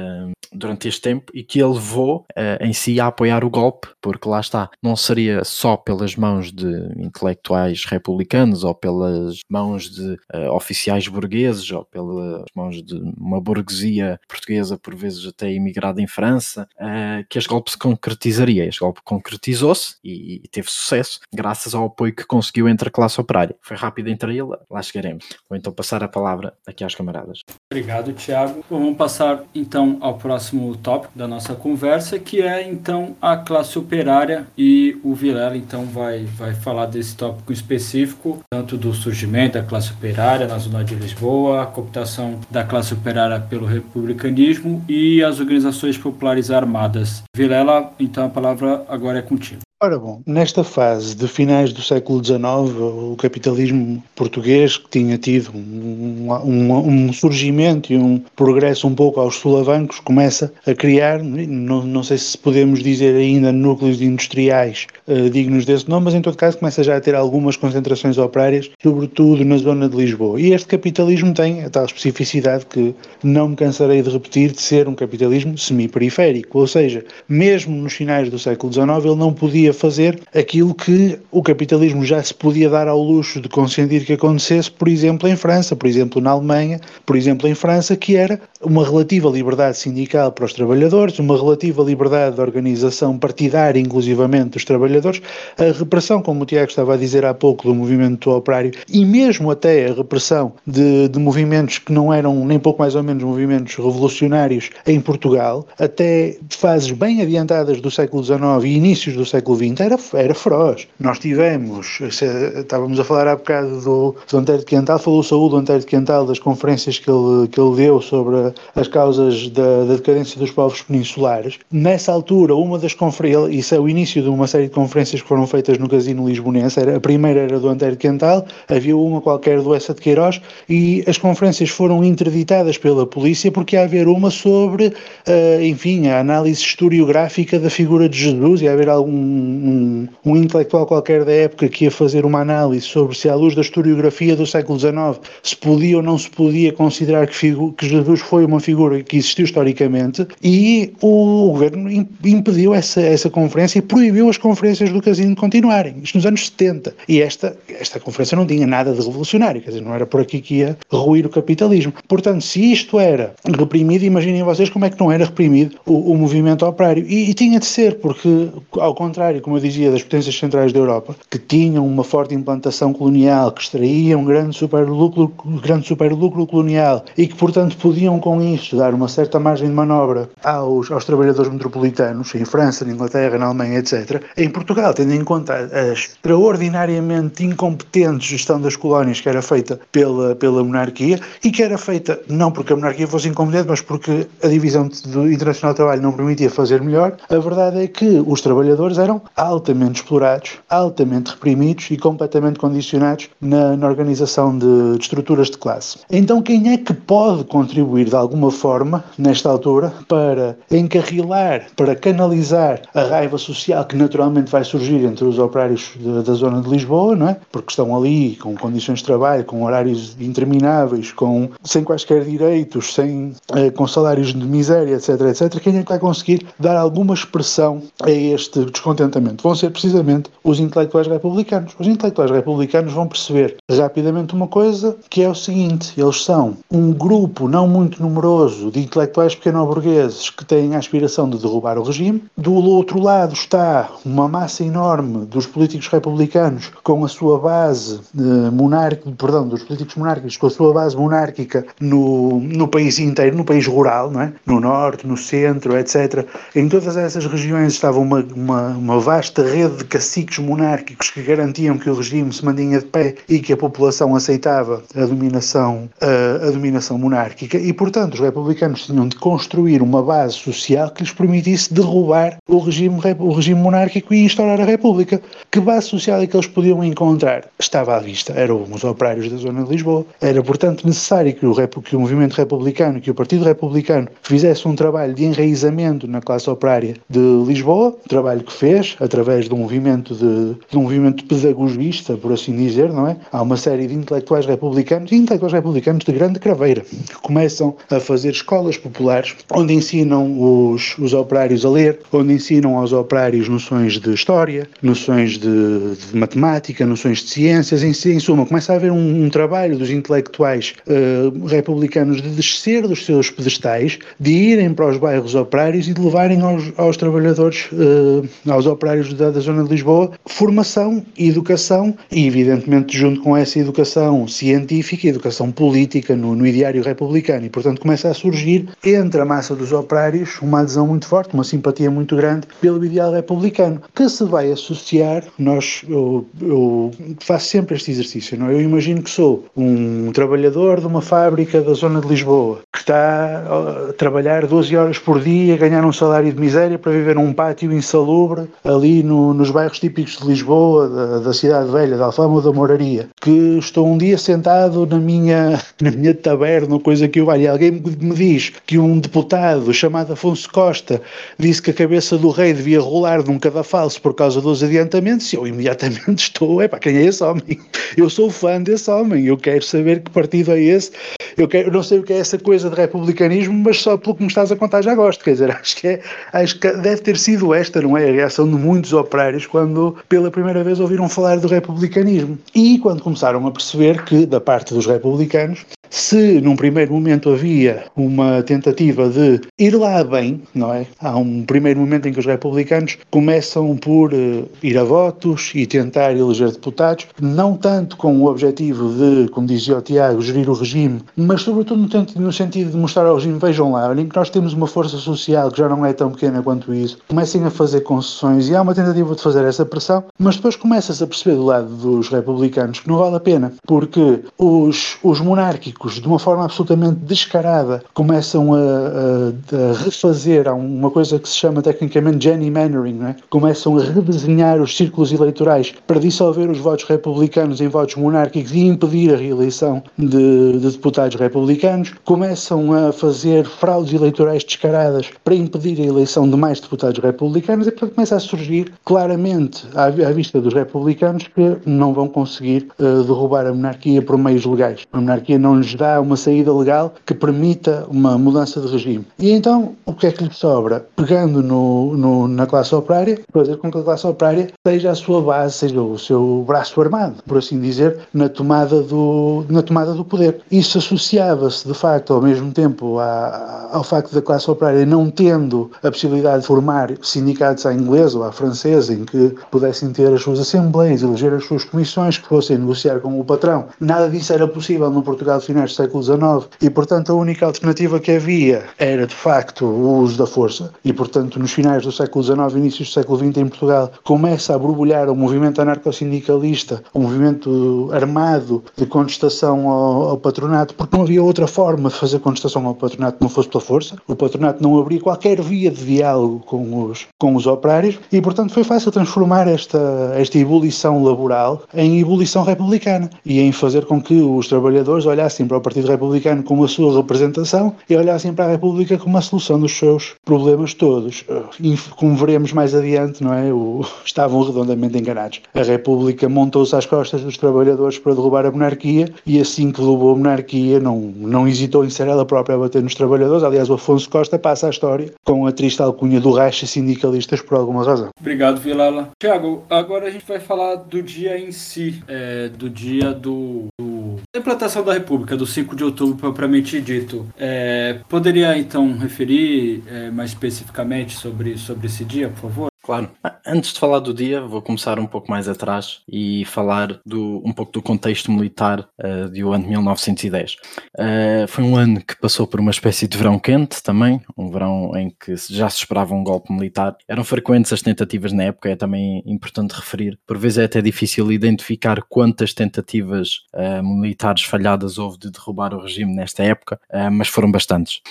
durante este tempo e que ele levou uh, em si a apoiar o golpe, porque lá está, não seria só pelas mãos de intelectuais republicanos ou pelas mãos de uh, oficiais burgueses ou pelas mãos de uma burguesia portuguesa, por vezes até imigrada em França, uh, que este golpe se concretizaria. Este golpe concretizou-se e, e, teve sucesso graças ao apoio que conseguiu entre a classe operária. Foi rápido entre ele, lá chegaremos. Vou então passar a palavra aqui aos camaradas. Obrigado, Tiago. Vamos passar então ao próximo tópico da nossa conversa, que é então a classe operária e o Vilela então vai, vai falar desse tópico específico, tanto do surgimento da classe operária na zona de Lisboa, a cooptação da classe operária pelo republicanismo e as organizações populares armadas. Vilela, então a palavra agora é contigo. Ora bom, nesta fase de finais do século XIX, o capitalismo português, que tinha tido um, um, um, surgimento e um progresso um pouco aos solavancos, começa a criar, não, não sei se podemos dizer ainda núcleos industriais uh, dignos desse nome, mas em todo caso começa já a ter algumas concentrações operárias, sobretudo na zona de Lisboa. E este capitalismo tem a tal especificidade que não me cansarei de repetir de ser um capitalismo semi-periférico, ou seja, mesmo nos finais do século XIX ele não podia podia fazer aquilo que o capitalismo já se podia dar ao luxo de consentir que acontecesse, por exemplo, em França, por exemplo, na Alemanha, por exemplo, em França, que era uma relativa liberdade sindical para os trabalhadores, uma relativa liberdade de organização partidária, inclusivamente, dos trabalhadores, a repressão, como o Tiago estava a dizer há pouco, do movimento operário e mesmo até a repressão de, de movimentos que não eram nem pouco mais ou menos movimentos revolucionários em Portugal, até fases bem adiantadas do século XIX e inícios do século XX, era, era feroz. Nós tivemos, estávamos a falar há bocado do, do Antero de Quental, falou saúde do Antero de Quental, das conferências que ele, que ele deu sobre as causas da, da decadência dos povos peninsulares. Nessa altura, uma das conferências, isso é o início de uma série de conferências que foram feitas no Casino Lisbonense, era, a primeira era do Antero de Quental, havia uma qualquer do de Queiroz e as conferências foram interditadas pela polícia porque ia haver uma sobre, uh, enfim, a análise historiográfica da figura de Jesus, ia haver algum um, um intelectual qualquer da época que ia fazer uma análise sobre se à luz da historiografia do século XIX se podia ou não se podia considerar que, que Jesus foi uma figura que existiu historicamente e o governo impediu essa, essa conferência e proibiu as conferências do casino de continuarem, isto nos anos 70. E esta, esta conferência não tinha nada de revolucionário, quer dizer, não era por aqui que ia ruir o capitalismo. Portanto, se isto era reprimido, imaginem vocês como é que não era reprimido o, o movimento operário. E, e, tinha de ser, porque, ao contrário, como eu dizia, das potências centrais da Europa, que tinham uma forte implantação colonial, que extraíam grande superlucro, grande superlucro colonial e que, portanto, podiam com isto dar uma certa margem de manobra aos, aos trabalhadores metropolitanos, em França, na Inglaterra, na Alemanha, etc. Em Portugal, tendo em conta a extraordinariamente incompetente gestão das colónias que era feita pela, pela monarquia e que era feita não porque a monarquia fosse incompetente, mas porque a divisão do internacional do trabalho não permitia fazer melhor, a verdade é que os trabalhadores eram altamente explorados, altamente reprimidos e completamente condicionados na, na organização de, de estruturas de classe. Então, quem é que pode contribuir de alguma forma, nesta altura, para encarrilar, para canalizar a raiva social que naturalmente vai surgir entre os operários de, da zona de Lisboa, não é? Porque estão ali com condições de trabalho, com horários intermináveis, com, sem quaisquer direitos, sem, eh, com salários de miséria, etc, etc, quem é que vai conseguir dar alguma expressão a este descontentamento? Vão ser precisamente os intelectuais republicanos. Os intelectuais republicanos vão perceber rapidamente uma coisa que é o seguinte: eles são um grupo não muito numeroso de intelectuais pequeno-burgueses que têm a aspiração de derrubar o regime. Do outro lado está uma massa enorme dos políticos republicanos com a sua base eh, monárquica, perdão, dos políticos monárquicos com a sua base monárquica no, no país inteiro, no país rural, não é? no norte, no centro, etc. Em todas essas regiões estava uma, uma, uma vasta rede de caciques monárquicos que garantiam que o regime se mantinha de pé e que a população aceitava a dominação, a, a dominação monárquica e, portanto, os republicanos tinham de construir uma base social que lhes permitisse derrubar o regime, o regime monárquico e instaurar a república. Que base social é que eles podiam encontrar? Estava à vista, eram os operários da zona de Lisboa. Era, portanto, necessário que o, que o movimento republicano, que o Partido Republicano fizesse um trabalho de enraizamento na classe operária de Lisboa, trabalho que fez através de um movimento de, de um movimento pedagogista, por assim dizer, não é? Há uma série de intelectuais republicanos e intelectuais republicanos de grande craveira que começam a fazer escolas populares onde ensinam os, os operários a ler, onde ensinam aos operários noções de história, noções de, de matemática, noções de ciências, em, em suma, começa a haver um, um trabalho dos intelectuais uh, republicanos de descer dos seus pedestais, de irem para os bairros operários e de levarem aos, aos trabalhadores, uh, aos operários da, da, zona de Lisboa, formação educação, e evidentemente junto com essa educação científica, educação política no, no ideário republicano, e portanto começa a surgir entre a massa dos operários uma adesão muito forte, uma simpatia muito grande pelo ideal republicano, que se vai associar, nós, eu, eu faço sempre este exercício, não? É? eu imagino que sou um trabalhador de uma fábrica da zona de Lisboa, que está a trabalhar 12 horas por dia, ganhar um salário de miséria para viver num pátio insalubre ali no, nos bairros típicos de Lisboa, da, da cidade velha, da Alfama ou da Moraria, que estou um dia sentado na minha, na minha taberna, coisa que eu valho, alguém me diz que um deputado chamado Afonso Costa disse que a cabeça do rei devia rolar num cadafalso por causa dos adiantamentos, eu imediatamente estou, é para quem é esse homem? Eu sou fã desse homem, eu quero saber que partido é esse, eu, quero, eu não sei o que é essa coisa de republicanismo, mas só pelo que me estás a contar já gosto, quer dizer, acho que, é, acho que deve ter sido esta, não é? A reação de muitos operários quando pela primeira vez ouviram falar do republicanismo. E quando começaram a perceber que, da parte dos republicanos, se num primeiro momento havia uma tentativa de ir lá bem, não é? Há um primeiro momento em que os republicanos começam por uh, ir a votos e tentar eleger deputados, não tanto com o objetivo de, como dizia o Tiago, gerir o regime, mas sobretudo no, sentido de mostrar ao regime, vejam lá, olhem que nós temos uma força social que já não é tão pequena quanto isso, comecem a fazer concessões e há uma tentativa de fazer essa pressão, mas depois começa-se a perceber do lado dos republicanos que não vale a pena, porque os, os monárquicos políticos, de uma forma absolutamente descarada, começam a, a, a refazer uma coisa que se chama tecnicamente gerrymandering, é? começam a redesenhar os círculos eleitorais para dissolver os votos republicanos em votos monárquicos e impedir a reeleição de, de deputados republicanos, começam a fazer fraudes eleitorais descaradas para impedir a eleição de mais deputados republicanos e portanto começa a surgir claramente à, à vista dos republicanos que não vão conseguir uh, derrubar a monarquia por meios legais. A monarquia não lhes dá uma saída legal que permita uma mudança de regime. E então, o que é que lhe sobra? Pegando no, no, na classe operária, fazer com que a classe operária seja a sua base, seja o seu braço armado, por assim dizer, na tomada do, na tomada do poder. Isso associava-se, de facto, ao mesmo tempo à, ao facto da classe operária não tendo a possibilidade de formar sindicatos à inglesa ou à francesa em que pudessem ter as suas assembleias, eleger as suas comissões, que fossem negociar com o patrão. Nada disso era possível no Portugal finais do século XIX e, portanto, a única alternativa que havia era, de facto, o uso da força. E, portanto, nos finais do século XIX inícios do século XX em Portugal começa a borbulhar um movimento anarcossindicalista, um movimento armado de contestação ao, ao patronato, porque não havia outra forma de fazer contestação ao patronato que não fosse pela força. O patronato não abria qualquer via de diálogo com os, com os operários. E, portanto, foi fácil transformar esta, esta ebulição laboral em ebulição republicana e em fazer com que os trabalhadores olhassem para o Partido Republicano como a sua representação e olhassem para a República como a solução dos seus problemas todos. E, como veremos mais adiante, não é? O, estavam redondamente enganados. A República montou-se às costas dos trabalhadores para derrubar a monarquia e assim que derrubou a monarquia não, não hesitou em ser ela própria a bater nos trabalhadores. Aliás, o Afonso Costa passa a história com a triste alcunha do racha sindicalistas por alguma razão. Obrigado, Vilala. Tiago, agora a gente vai falar do dia em si, é, do dia do, do, da implantação da República, do 5 de outubro propriamente dito. É, poderia então referir é, mais especificamente sobre, sobre esse dia, por favor? Claro. Antes de falar do dia, vou começar um pouco mais atrás e falar do, um pouco do contexto militar uh, do ano de 1910. Uh, foi um ano que passou por uma espécie de verão quente também, um verão em que já se esperava um golpe militar. Eram frequentes as tentativas na época, é também importante referir. Por vezes é até difícil identificar quantas tentativas uh, militares falhadas houve de derrubar o regime nesta época, mas foram bastantes.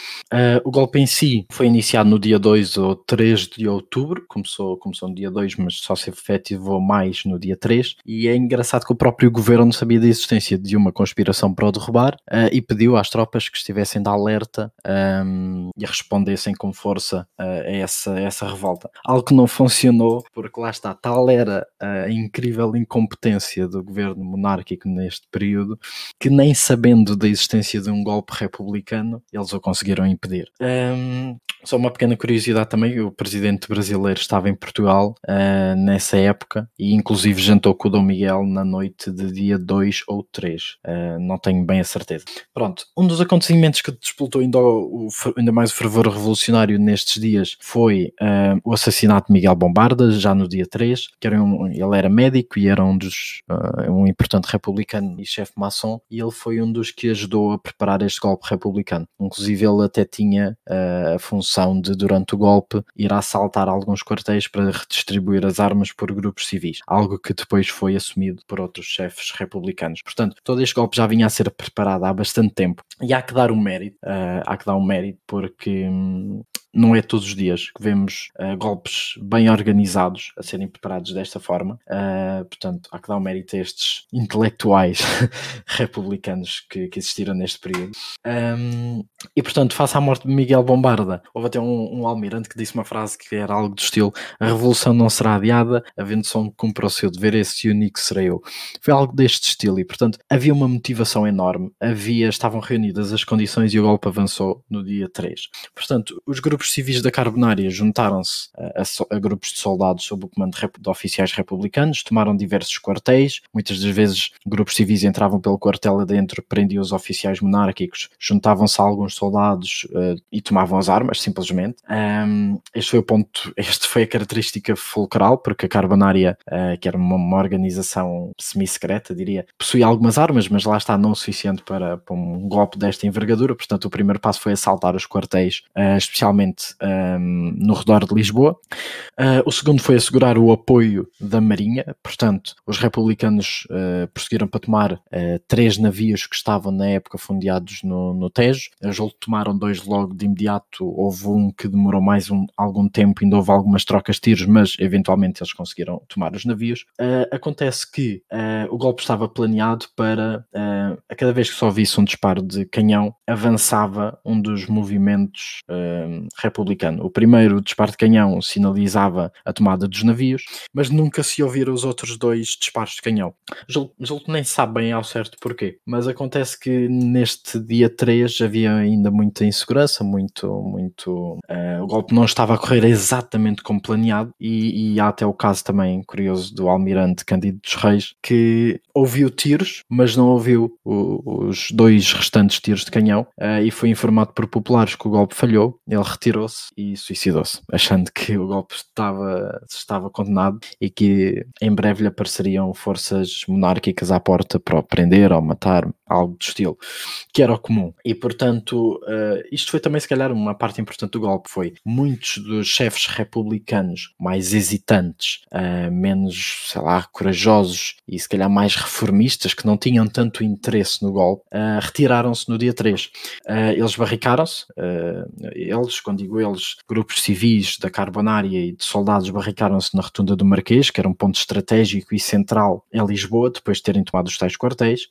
o golpe em si foi iniciado no dia 2 ou 3 de outubro, começou começou, começou no dia 2, mas só se efetivou mais no dia 3. E é engraçado que o próprio governo sabia da existência de uma conspiração para o derrubar uh, e pediu às tropas que estivessem de alerta um, e respondessem com força uh, a, essa, essa revolta. Algo que não funcionou, porque lá está, tal era a incrível incompetência do governo monárquico neste período que nem sabendo da existência de um golpe republicano, eles o conseguiram impedir. Um, só uma pequena curiosidade também, o presidente brasileiro estava em Portugal uh, nessa época e inclusive jantou com o Dom Miguel na noite de dia 2 ou 3, uh, eh, não tenho bem a certeza. Pronto, um dos acontecimentos que despoltou ainda, o, ainda mais o fervor revolucionário nestes dias foi uh, o assassinato de Miguel Bombarda, já no dia 3, que era um, ele era médico e era um dos, um importante republicano e chefe maçom, e ele foi um dos que ajudou a preparar este golpe republicano. Inclusive ele até tinha a função de, durante o golpe, ir assaltar alguns quartéis para redistribuir as armas por grupos civis, algo que depois foi assumido por outros chefes republicanos. Portanto, todo este golpe já vinha a ser preparado há bastante tempo e há que dar um mérito, uh, há que dar um mérito porque hum, não é todos os dias que vemos uh, golpes bem organizados a serem preparados desta forma. Uh, portanto, há que dar o um mérito a estes intelectuais republicanos que, que, existiram neste período. Um, e, portanto, face à morte de Miguel Bombarda, houve até um, um, almirante que disse uma frase que era algo do estilo: a revolução não será adiada, havendo som que cumpra o seu dever, esse único serei eu. Foi algo deste estilo e, portanto, havia uma motivação enorme, havia, estavam reunidas as condições e o golpe avançou no dia 3. Portanto, os grupos civis da Carbonária juntaram-se a, a, a, grupos de soldados sob o comando de oficiais republicanos, tomaram diversos quartéis, muitas das vezes grupos civis entravam pelo quartel adentro, prendiam os oficiais monárquicos, juntavam-se a alguns soldados uh, e tomavam as armas, simplesmente. Um, este foi o ponto, este foi a característica fulcral, porque a Carbonária, uh, que era uma, uma organização semi-secreta, diria, possuía algumas armas, mas lá está não o suficiente para, para, um golpe desta envergadura. Portanto, o primeiro passo foi assaltar os quartéis, uh, especialmente um, no redor de Lisboa. Uh, o segundo foi assegurar o apoio da Marinha. Portanto, os republicanos prosseguiram para tomar três navios que estavam na época fundeados no, no Tejo. Eles tomaram dois logo de imediato. Houve um que demorou mais um, algum tempo, ainda houve algumas trocas tiros, mas eventualmente eles conseguiram tomar os navios. acontece que o golpe estava planeado para uh, a cada vez que só visse um disparo de canhão, avançava um dos movimentos uh, republicano. O primeiro disparo de canhão sinalizava a tomada dos navios, mas nunca se ouviram os outros dois disparos de canhão. Julgo, nem sabe bem ao certo porquê, mas acontece que neste dia 3 havia ainda muita insegurança, muito, muito. Uh, o golpe não estava a correr exatamente como planeado, e, e há até o caso também curioso do almirante Cândido dos Reis, que ouviu tiros, mas não ouviu o, os dois restantes tiros de canhão uh, e foi informado por populares que o golpe falhou. Ele retirou-se e suicidou-se, achando que o golpe estava, estava condenado e que em breve lhe apareceriam forças monárquicas à porta para o prender ou matar, algo do estilo, que era o comum. E portanto, uh, isto foi também, se calhar, uma parte importante do golpe. Foi muitos dos chefes republicanos mais hesitantes, uh, menos, sei lá, corajosos e se calhar mais reformistas, que não tinham tanto interesse no golpe, uh, retiraram-se no dia 3. Uh, eles barricaram-se, eles, quando digo eles, grupos civis da Carbonária e de soldados barricaram-se na rotunda do Marquês, que era um ponto estratégico e central em Lisboa, depois de terem tomado os tais quartéis,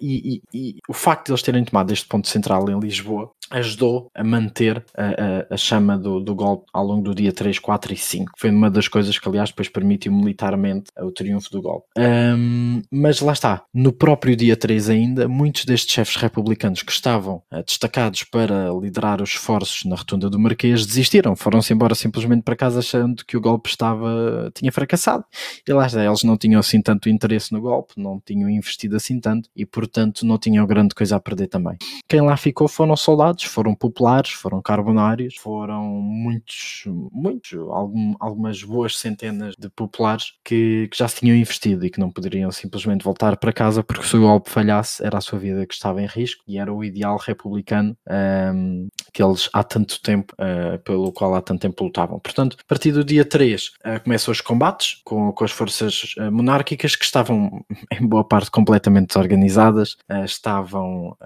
e, e, e o facto de eles terem tomado este ponto central em Lisboa ajudou a manter a, a, a chama do, do, golpe ao longo do dia 3, 4 e 5. Foi uma das coisas que, aliás, depois permitiu militarmente o triunfo do golpe. Um, mas lá está, no próprio dia 3 ainda, muitos destes chefes republicanos que estavam uh, destacados para liderar os esforços na rotunda do Marquês desistiram, foram-se embora simplesmente para casa achando que o golpe estava, tinha fracassado. E lá está, eles não tinham assim tanto interesse no golpe, não tinham investido assim tanto e, portanto, não tinham grande coisa a perder também. Quem lá ficou foram soldados foram populares, foram carbonários, foram muitos, muitos, algum, algumas boas centenas de populares que, que, já se tinham investido e que não poderiam simplesmente voltar para casa porque se o golpe falhasse era a sua vida que estava em risco e era o ideal republicano um, que eles há tanto tempo, uh, pelo qual há tanto tempo lutavam. Portanto, a partir do dia 3 uh, começam os combates com, com as forças uh, monárquicas que estavam em boa parte completamente desorganizadas, estavam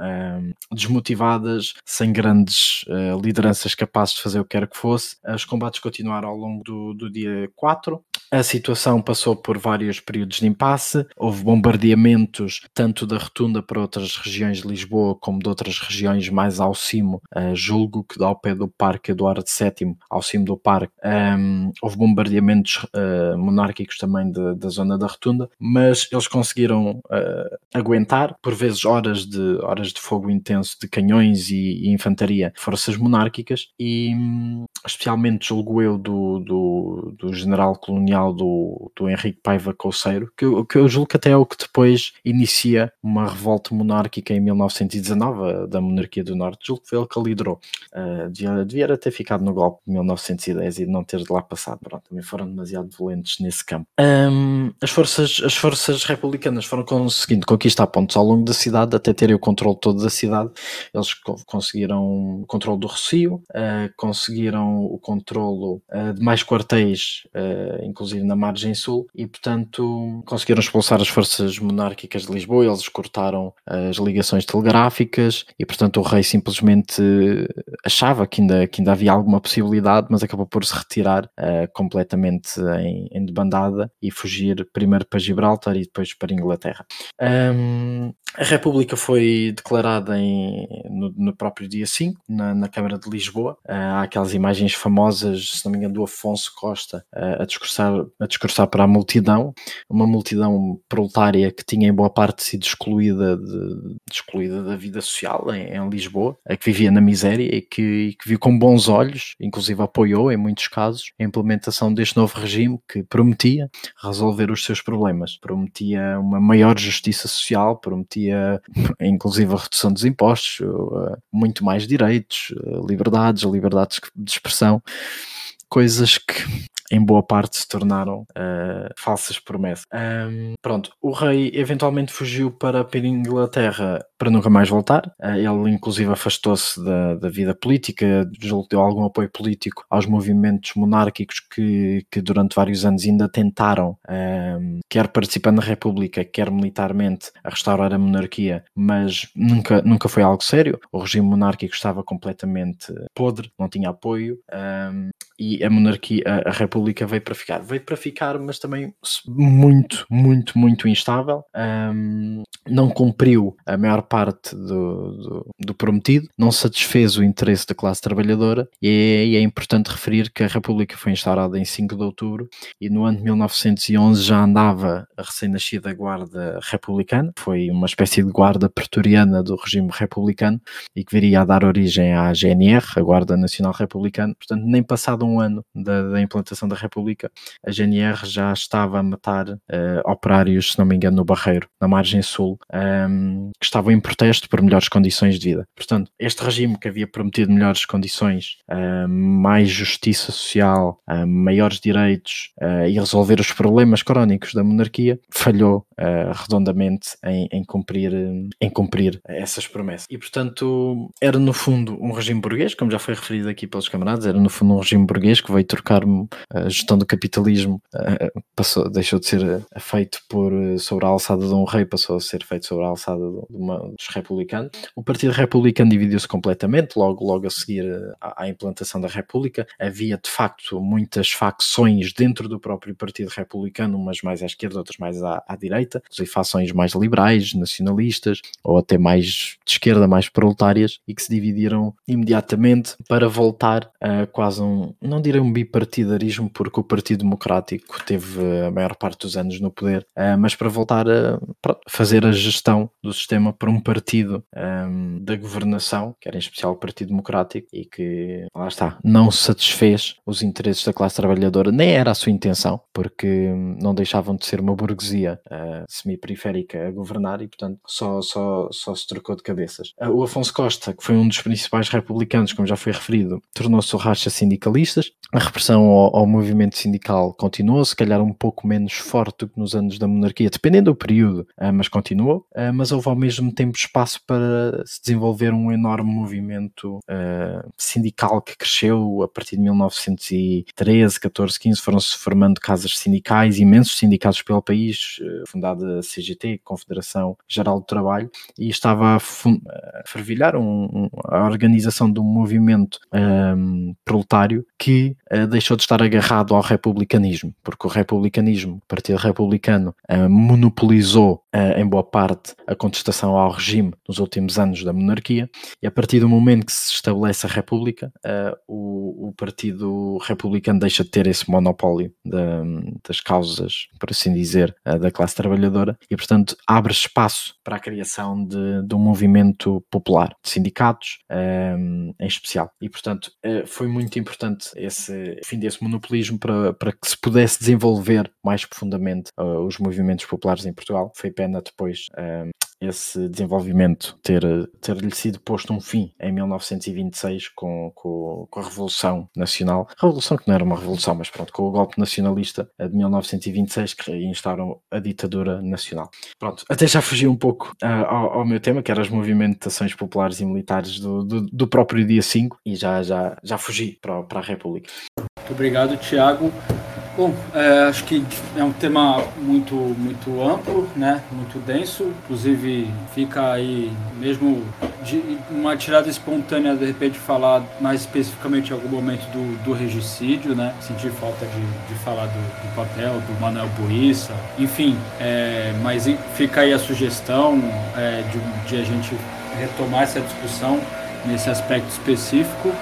desmotivadas, sem grandes uh, lideranças capazes de fazer o que quer que fosse. Os combates continuaram ao longo do, do dia 4. A situação passou por vários períodos de impasse. Houve bombardeamentos tanto da rotunda para outras regiões de Lisboa como de outras regiões mais ao cimo. Uh, julgo que ao pé do Parque Eduardo VII, ao cimo do parque, um, ehm, houve bombardeamentos uh, monárquicos também de, da zona da rotunda, mas eles conseguiram aguentar, por vezes horas de, horas de fogo intenso de canhões e, e infantaria, forças monárquicas e especialmente julgo eu do, do, do general colonial do, do Henrique Paiva Couceiro, que, que eu julgo que até é o que depois inicia uma revolta monárquica em 1919 da monarquia do Norte, julgo que foi ele que liderou. Uh, devia, devia ter ficado no golpe de 1910 e não ter de lá passado, pronto, também foram demasiado violentos nesse campo. Um, as, forças, as forças republicanas foram conseguindo conquistar pontos ao longo da cidade até terem o controle todo da cidade, eles conseguiram conseguiram o controle do Rocio, uh, conseguiram o controlo uh, de mais quartéis, uh, inclusive na margem sul, e portanto conseguiram expulsar as forças monárquicas de Lisboa, eles cortaram as ligações telegráficas e portanto o rei simplesmente achava que ainda, que ainda havia alguma possibilidade, mas acabou por se retirar completamente em, em debandada e fugir primeiro para Gibraltar e depois para Inglaterra. Um, a República foi declarada em, no, no, próprio dia 5, na, na Câmara de Lisboa. Uh, há aquelas imagens famosas, se não me engano, do Afonso Costa uh, a, discursar, a discursar para a multidão, uma multidão proletária que tinha em boa parte sido excluída, de, excluída da vida social em, em Lisboa, a que vivia na miséria e que, e que viu com bons olhos, inclusive apoiou em muitos casos, a implementação deste novo regime que prometia resolver os seus problemas, prometia uma maior justiça social, prometia inclusive a redução dos impostos, eh, muito mais direitos, eh, liberdades, liberdades de expressão, coisas que em boa parte se tornaram uh, falsas promessas. Um, pronto, o rei eventualmente fugiu para a Inglaterra para nunca mais voltar. Uh, ele, inclusive, afastou-se da, da, vida política, deu algum apoio político aos movimentos monárquicos que, que durante vários anos ainda tentaram, um, quer participando na República, quer militarmente, a restaurar a monarquia, mas nunca, nunca foi algo sério. O regime monárquico estava completamente podre, não tinha apoio um, e a monarquia, a, a República República veio para ficar. Veio para ficar, mas também muito, muito, muito instável. Um, não cumpriu a maior parte do, do, do, prometido, não satisfez o interesse da classe trabalhadora e é, e é, importante referir que a República foi instaurada em 5 de outubro e no ano de 1911 já andava a recém-nascida Guarda Republicana, foi uma espécie de guarda pretoriana do regime republicano e que viria a dar origem à GNR, a Guarda Nacional Republicana. Portanto, nem passado um ano da, da implantação da República, a GNR já estava a matar uh, operários, se não me engano, no Barreiro, na margem sul, um, ehm, que estavam em protesto por melhores condições de vida. Portanto, este regime que havia prometido melhores condições, uh, mais justiça social, uh, maiores direitos e resolver os problemas crónicos da monarquia, falhou redondamente em, em, cumprir, em cumprir essas promessas. E, portanto, era no fundo um regime burguês, como já foi referido aqui pelos camaradas, era no fundo um regime burguês que veio trocar a gestão do capitalismo uh, passou, deixou de ser uh, feito por, uh, sobre a alçada de um rei, passou a ser feito sobre a alçada de uma, dos republicanos. O Partido Republicano dividiu-se completamente, logo, logo a seguir à, à, implantação da República. Havia de facto muitas facções dentro do próprio Partido Republicano, umas mais à esquerda, outras mais à, à direita, inclusive facções mais liberais, nacionalistas, ou até mais de esquerda, mais proletárias, e que se dividiram imediatamente para voltar a quase um, não direi um bipartidarismo, porque o Partido Democrático teve a maior parte dos anos no poder, uh, mas para voltar a fazer a gestão do sistema por um partido um, da governação, que era em especial o Partido Democrático, e que, lá está, não satisfez os interesses da classe trabalhadora, nem era a sua intenção, porque não deixavam de ser uma burguesia uh, semi-periférica a governar e, portanto, só, só, só se trocou de cabeças. O Afonso Costa, que foi um dos principais republicanos, como já foi referido, tornou-se o racha sindicalistas. A repressão ao, ao movimento sindical continuou, se calhar um pouco menos forte do que nos anos da monarquia, dependendo do período, eh, mas continuou. Eh, mas houve ao mesmo tempo espaço para se desenvolver um enorme movimento eh, sindical que cresceu a partir de 1913, 14, 15, foram-se formando casas sindicais, imensos sindicatos pelo país, fundada a CGT, Confederação Geral do Trabalho, e estava a, a fervilhar um, um, a organização de um movimento um, proletário que uh, deixou de estar agarrado ao republicanismo, porque o republicanismo, o Partido Republicano, uh, monopolizou em boa parte a contestação ao regime nos últimos anos da monarquia, e a partir do momento que se estabelece a República, uh, o, o, Partido Republicano deixa de ter esse monopólio de, das causas, por assim dizer, da classe trabalhadora, e portanto abre espaço para a criação de, de um movimento popular, de sindicatos em especial. E portanto foi muito importante esse fim desse monopolismo para, para que se pudesse desenvolver mais profundamente os movimentos populares em Portugal. Foi pena depois uh, esse desenvolvimento ter, ter-lhe sido posto um fim em 1926 com, com, com, a Revolução Nacional. Revolução que não era uma revolução, mas pronto, com o golpe nacionalista de 1926 que instauram a ditadura nacional. Pronto, até já fugi um pouco uh, ao, ao, meu tema, que eram as movimentações populares e militares do, do, do, próprio dia 5 e já, já, já fugi para, para a República. Muito obrigado, Tiago. Bom, é, acho que é um tema muito, muito amplo, né? muito denso, inclusive fica aí mesmo de uma tirada espontânea, de repente falar mais especificamente em algum momento do, do regicídio, né? Sentir falta de, de falar do, do papel do Manuel Boissa, enfim, é, mas fica aí a sugestão é, de, de a gente retomar essa discussão nesse aspecto específico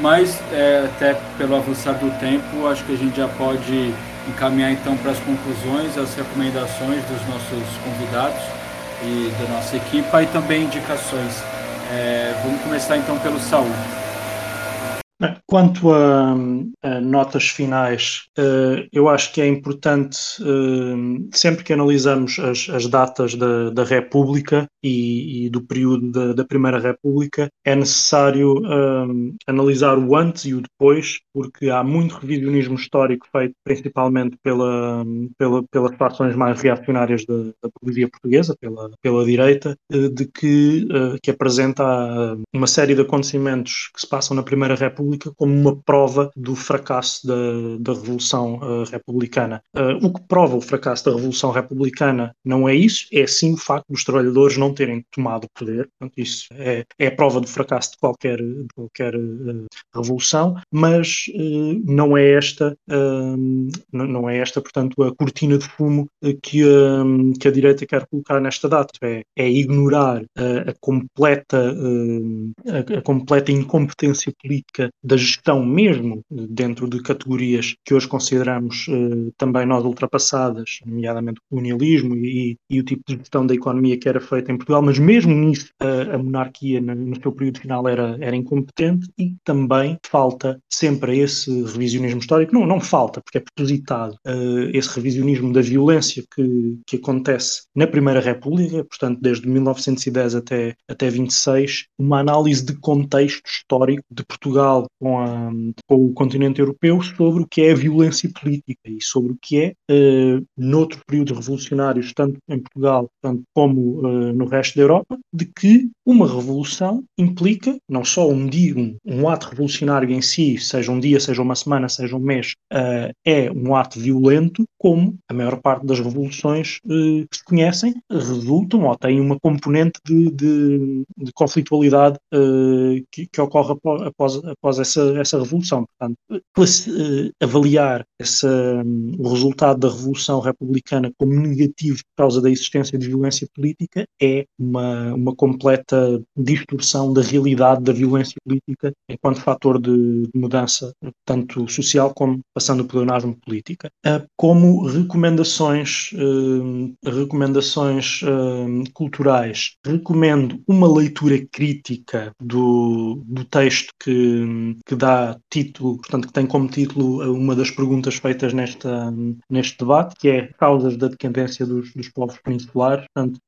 mas é, até pelo avançar do tempo, acho que a gente já pode encaminhar então para as conclusões, as recomendações dos nossos convidados e da nossa equipe e também indicações. É, vamos começar então pelo Saúl. Quanto a, a notas finais, uh, eu acho que é importante, uh, sempre que analisamos as, as datas da, da República e, e, do período da, da, Primeira República, é necessário uh, analisar o antes e o depois, porque há muito revisionismo histórico feito principalmente pela, pela, pelas fações mais reacionárias da, da portuguesa, pela, pela direita, de que, que apresenta uma série de acontecimentos que se passam na Primeira República como uma prova do fracasso da, da Revolução uh, Republicana. Uh, o que prova o fracasso da Revolução Republicana não é isso, é sim o facto dos trabalhadores não terem tomado o poder. Portanto, isso é, é a prova do fracasso de qualquer, de qualquer uh, revolução, mas não é esta, não é esta, portanto, a cortina de fumo que, que a direita quer colocar nesta data. É, é ignorar a completa, a, a completa incompetência política da gestão mesmo dentro de categorias que hoje consideramos uh, também nós ultrapassadas, nomeadamente o colonialismo e, e, o tipo de gestão da economia que era feita em Portugal, mas mesmo nisso uh, a monarquia no, no, seu período final era, era incompetente e também falta sempre esse revisionismo histórico, não, não falta, porque é propositado uh, esse revisionismo da violência que, que acontece na Primeira República, portanto desde 1910 até, até 26, uma análise de contexto histórico de Portugal com a, com o continente europeu sobre o que é a violência política e sobre o que é, uh, noutros períodos revolucionários, tanto em Portugal tanto como uh, no resto da Europa, de que uma revolução implica não só um dia, um, um, ato revolucionário em si, seja um dia, seja uma semana, seja um mês, uh, é um ato violento, como a maior parte das revoluções uh, que se conhecem resultam ou têm uma componente de, de, de conflitualidade que, que, ocorre após, após essa, essa revolução. Portanto, avaliar essa, um, o resultado da revolução republicana como negativo por causa da existência de violência política é uma, uma completa distorção da realidade da violência política enquanto fator de, de mudança, tanto social como passando por pleonasmo política. Uh, como recomendações, uh, recomendações uh, culturais, recomendo uma leitura crítica do, do texto que, que dá título, portanto, que tem como título uma das perguntas feitas nesta, neste debate, que é causas da decadência dos, dos povos peninsulares. Portanto,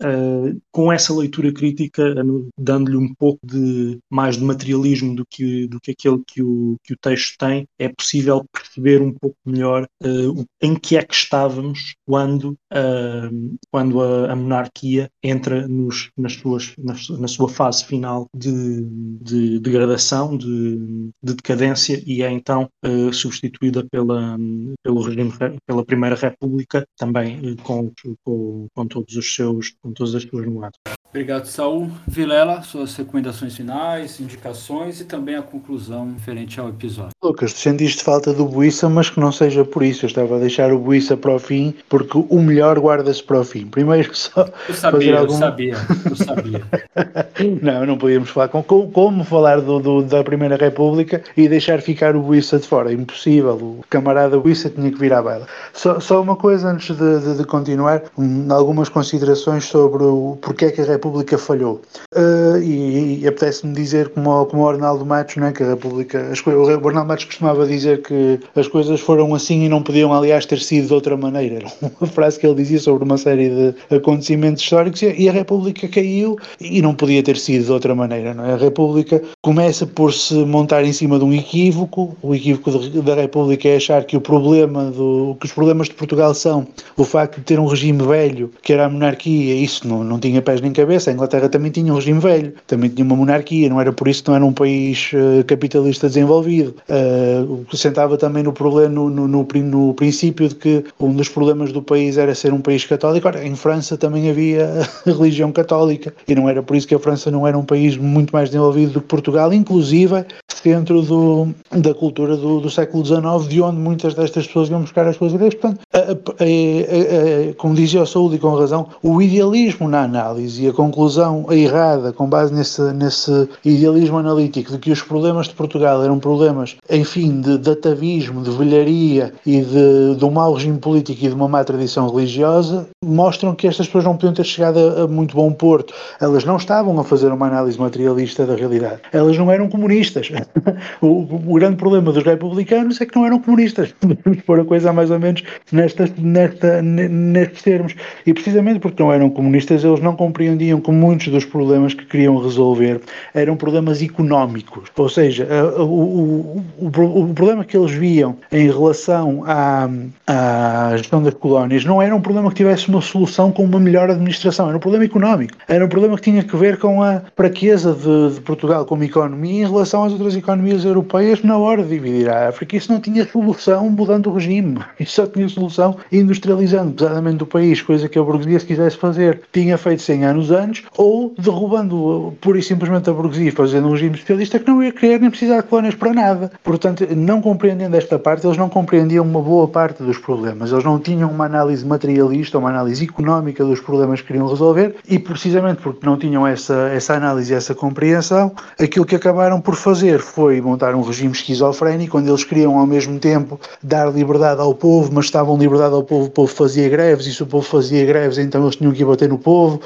com essa leitura crítica, dando-lhe um pouco de mais de materialismo do que, do que aquele que o, que o texto tem, é possível perceber um pouco melhor uh, em que é que estávamos quando, uh, quando a, a, monarquia entra nos, nas suas, nas, na sua fase final de, de degradação, de, de, decadência e é então uh, substituída pela, pelo regime, pela Primeira República, também com, com, com todos os seus, com todas as suas nuances. Obrigado, Saul. Vilela, suas recomendações finais, indicações e também a conclusão referente ao episódio. Lucas, sentiste falta do Buissa, mas que não seja por isso. Eu estava a deixar o Buissa para o fim, porque o melhor guarda-se para o fim. Primeiro só. Eu sabia, algum... eu sabia, eu sabia. não, não podíamos falar com, com como falar do, do, da Primeira República e deixar ficar o Buissa de fora. Impossível. O camarada Buissa tinha que vir à baila. Só, só uma coisa antes de, de, de continuar, um, algumas considerações sobre o porquê que a República República falhou. Uh, e, e apetece-me dizer, como, como o Arnaldo Matos, né, que a República. As, o Arnaldo Matos costumava dizer que as coisas foram assim e não podiam, aliás, ter sido de outra maneira. Era uma frase que ele dizia sobre uma série de acontecimentos históricos e a República caiu e não podia ter sido de outra maneira. Não é? A República começa por se montar em cima de um equívoco. O equívoco da República é achar que o problema do que os problemas de Portugal são o facto de ter um regime velho, que era a monarquia, isso não, não tinha pés nem cabeça cabeça, a Inglaterra também tinha um regime velho, também tinha uma monarquia, não era por isso que não era um país uh, capitalista desenvolvido. Uh, sentava também no, problema, no, no, no, no, princípio de que um dos problemas do país era ser um país católico. Ora, em França também havia religião católica e não era por isso que a França não era um país muito mais desenvolvido do que Portugal, inclusive centro do, da cultura do, do século XIX, de onde muitas destas pessoas iam buscar as suas ideias. Portanto, a, a, a, como dizia o Saúde e com razão, o idealismo na análise e a conclusão errada, com base nesse, nesse idealismo analítico, de que os problemas de Portugal eram problemas, enfim, de, de atavismo, de velharia e de, de um mau regime político e de uma má tradição religiosa, mostram que estas pessoas não podiam ter chegado a, a muito bom porto. Elas não estavam a fazer uma análise materialista da realidade. Elas não eram comunistas. o, o, grande problema dos republicanos é que não eram comunistas. Vamos pôr a coisa mais ou menos nesta, nesta, nestes termos. E precisamente porque não eram comunistas, eles não compreendiam que muitos dos problemas que queriam resolver eram problemas económicos. Ou seja, o, o, o, o problema que eles viam em relação à, à gestão das colónias não era um problema que tivesse uma solução com uma melhor administração, era um problema económico. Era um problema que tinha que ver com a fraqueza de, de Portugal como economia em relação às outras economias europeias na hora de dividir a África. Isso não tinha solução mudando o regime. Isso só tinha solução industrializando pesadamente o país, coisa que a burguesia, se quisesse fazer, tinha feito 100 anos antes, ou derrubando pura e simplesmente a burguesia, fazendo um regime socialista que não ia querer nem precisar de colónias para nada. Portanto, não compreendendo esta parte, eles não compreendiam uma boa parte dos problemas. Eles não tinham uma análise materialista, uma análise económica dos problemas que queriam resolver e, precisamente porque não tinham essa, essa análise essa compreensão, aquilo que acabaram por fazer foi montar um regime esquizofrénico, onde eles queriam ao mesmo tempo dar liberdade ao povo, mas estavam liberdade ao povo, o povo fazia greves, e se o povo fazia greves, então eles tinham que bater no povo,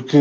porque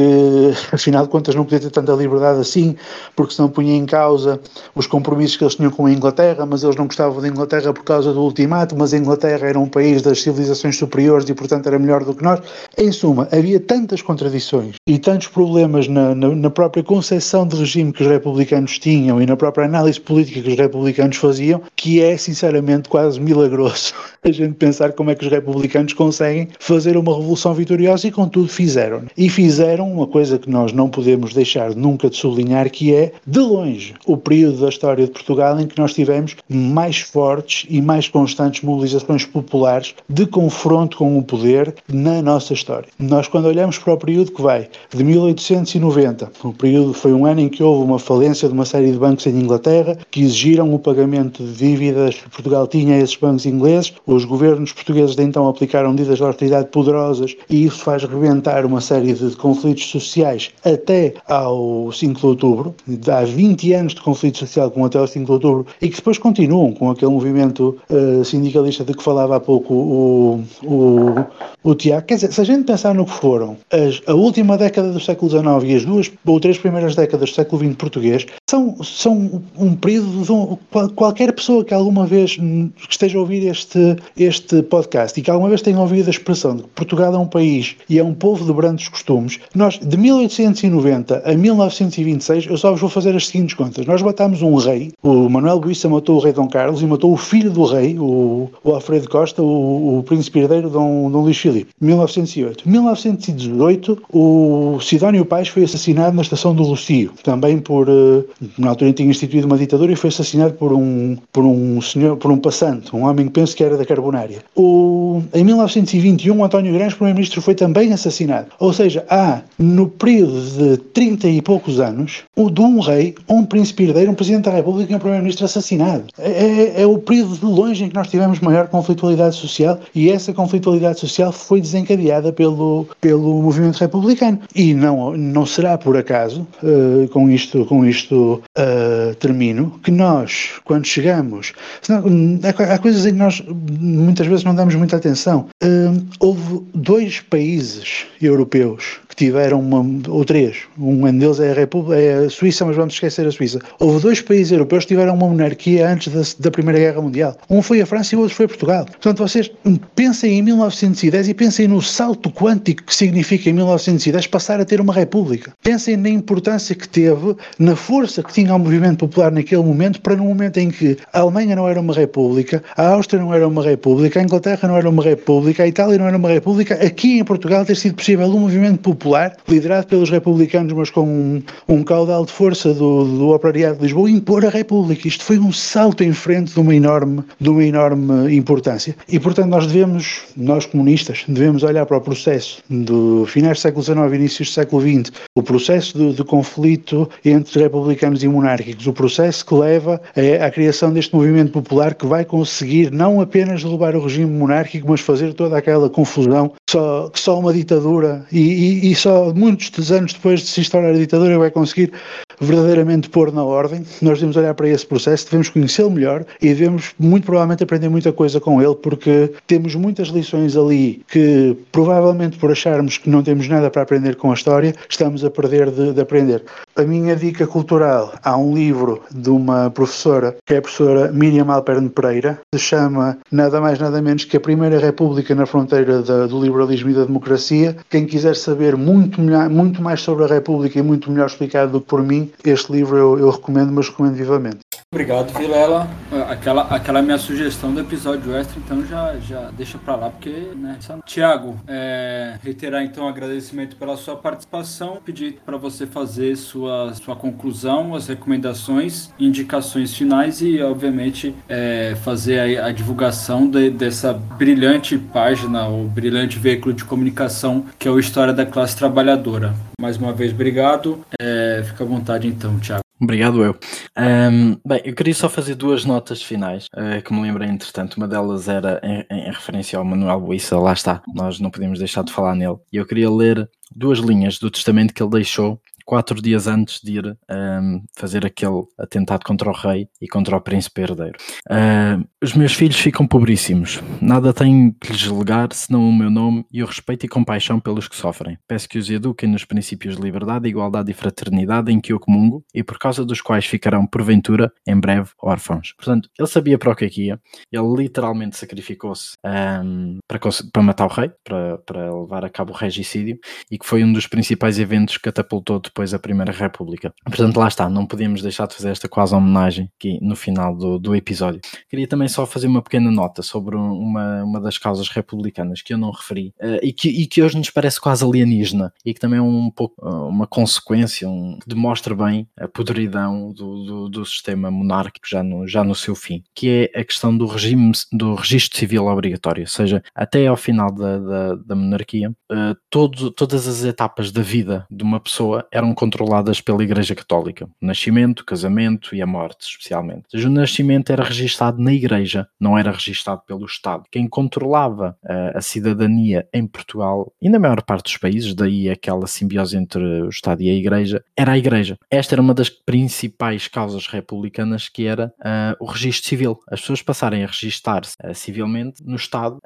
afinal de contas não podia ter tanta liberdade assim, porque senão punha em causa os compromissos que eles tinham com a Inglaterra, mas eles não gostavam da Inglaterra por causa do ultimato, mas a Inglaterra era um país das civilizações superiores e portanto era melhor do que nós. Em suma, havia tantas contradições e tantos problemas na, na, na própria concepção de regime que os republicanos tinham e na própria análise política que os republicanos faziam, que é sinceramente quase milagroso a gente pensar como é que os republicanos conseguem fazer uma revolução vitoriosa e contudo fizeram. E fizeram uma coisa que nós não podemos deixar nunca de sublinhar, que é, de longe, o período da história de Portugal em que nós tivemos mais fortes e mais constantes mobilizações populares de confronto com o poder na nossa história. Nós, quando olhamos para o período que vai de 1890, o período foi um ano em que houve uma falência de uma série de bancos em Inglaterra que exigiram o pagamento de dívidas que Portugal tinha a esses bancos ingleses. Os governos portugueses de então aplicaram medidas de austeridade poderosas e isso faz rebentar uma série de conflitos sociais até ao 5 de outubro. Há 20 anos de conflito social com até ao 5 de outubro e que depois continuam com aquele movimento uh, sindicalista de que falava há pouco o, o, o Tiago. Quer dizer, se a gente pensar no que foram as, a última década do século XIX e as duas ou três primeiras décadas do século XX português, são, são um período de um, qualquer pessoa que alguma vez que esteja a ouvir este, este podcast e que alguma vez tenha ouvido a expressão de que Portugal é um país e é um povo de brandos costumes, nós de 1890 a 1926, eu só vos vou fazer as seguintes contas. Nós matámos um rei, o Manuel Buissa matou o rei Dom Carlos e matou o filho do rei, o, o Alfredo Costa, o, o príncipe herdeiro Dom, Dom Luís Filipe. 1908. 1918, o Sidónio Pais foi assassinado na estação do Lucio, também por, eh, na altura tinha instituído uma ditadura e foi assassinado por um, por um senhor, por um passante, um homem que penso que era da Carbonária. O, em 1921, António Grandes, primeiro-ministro, foi também assassinado. Ou seja, há, no período de 30 e poucos anos, o de um rei, um príncipe herdeiro, um presidente da República e um primeiro-ministro assassinado. É, é, é o período de longe em que nós tivemos maior conflitualidade social e essa conflitualidade social foi desencadeada pelo, pelo movimento republicano. E não, não será por acaso, uh, com isto, com isto uh, termino, que nós, quando chegamos, senão, há, há, coisas em que nós muitas vezes não damos muita atenção. Uh, houve dois países europeus que tiveram uma, ou três, um deles é a, República, é a Suíça, mas vamos esquecer a Suíça. Houve dois países europeus que tiveram uma monarquia antes da, da Primeira Guerra Mundial. Um foi a França e o outro foi Portugal. Portanto, vocês pensem em 1910 e pensem no salto quântico que significa em 1910 passar a ter uma república. Pensem na importância que teve, na força que tinha o movimento popular naquele momento, para no momento em que a Alemanha não era uma república, a Áustria não era uma república, a Inglaterra não era uma república, a Itália não era uma república, aqui em Portugal ter sido possível um movimento popular popular, liderado pelos republicanos, mas com um, um caudal de força do, do operariado de Lisboa, impor a República. Isto foi um salto em frente de uma enorme, de uma enorme importância. E, portanto, nós devemos, nós comunistas, devemos olhar para o processo do finais do século XIX e inícios do século XX, o processo de, de conflito entre republicanos e monárquicos, o processo que leva à, à criação deste movimento popular que vai conseguir não apenas derrubar o regime monárquico, mas fazer toda aquela confusão só, que só uma ditadura e, e, e só muitos anos depois de se instaurar a ditadura vai conseguir verdadeiramente pôr na ordem. Nós devemos olhar para esse processo, devemos conhecê-lo melhor e devemos muito provavelmente aprender muita coisa com ele, porque temos muitas lições ali que provavelmente por acharmos que não temos nada para aprender com a história, estamos a perder de, de aprender. A minha dica cultural, há um livro de uma professora, que é a professora Miriam Alperne Pereira, se chama nada mais nada menos que a Primeira República na Fronteira da, do Liberalismo e da Democracia. Quem quiser saber muito, muito mais sobre a República e muito melhor explicado do que por mim, este livro eu, eu recomendo, mas recomendo vivamente. Obrigado, Vilela. Aquela, aquela minha sugestão do episódio extra, então já, já deixa para lá, porque, né? Tiago, é, reiterar então o agradecimento pela sua participação, pedir para você fazer sua, sua conclusão, as recomendações, indicações finais e, obviamente, é, fazer a, a divulgação de, dessa brilhante página, ou brilhante veículo de comunicação que é o História da Classe Trabalhadora. Mais uma vez, obrigado. É, fica à vontade então, Tiago. Obrigado, eu. Um, bem, eu queria só fazer duas notas finais uh, que me lembrei, entretanto. Uma delas era em, em referência ao Manuel Buissa, lá está, nós não podemos deixar de falar nele. E eu queria ler duas linhas do testamento que ele deixou quatro dias antes de ir um, fazer aquele atentado contra o rei e contra o príncipe herdeiro. Uh, os meus filhos ficam pobríssimos. Nada tenho que lhes legar senão o meu nome e o respeito e compaixão pelos que sofrem. Peço que os eduquem nos princípios de liberdade, igualdade e fraternidade em que eu comungo e por causa dos quais ficarão, porventura, em breve, órfãos. Portanto, ele sabia para o que é que ia. Ele literalmente sacrificou-se um, para, para matar o rei, para, para levar a cabo o regicídio e que foi um dos principais eventos que catapultou depois depois da Primeira República. Portanto, lá está, não podíamos deixar de fazer esta quase homenagem aqui no final do, do episódio. Queria também só fazer uma pequena nota sobre uma, uma das causas republicanas que eu não referi uh, e, que, e que hoje nos parece quase alienígena e que também é um pouco uh, uma consequência, um, que demonstra bem a podridão do, do, do, sistema monárquico já no, já no seu fim, que é a questão do regime do registro civil obrigatório, ou seja, até ao final da, da, da monarquia, uh, todo, todas as etapas da vida de uma pessoa eram eram controladas pela Igreja Católica. O nascimento, o casamento e a morte, especialmente. O nascimento era registado na Igreja, não era registado pelo Estado. Quem controlava uh, a cidadania em Portugal e na maior parte dos países, daí aquela simbiose entre o Estado e a Igreja, era a Igreja. Esta era uma das principais causas republicanas que era uh, o registro civil. As pessoas passarem a registar-se uh, civilmente no Estado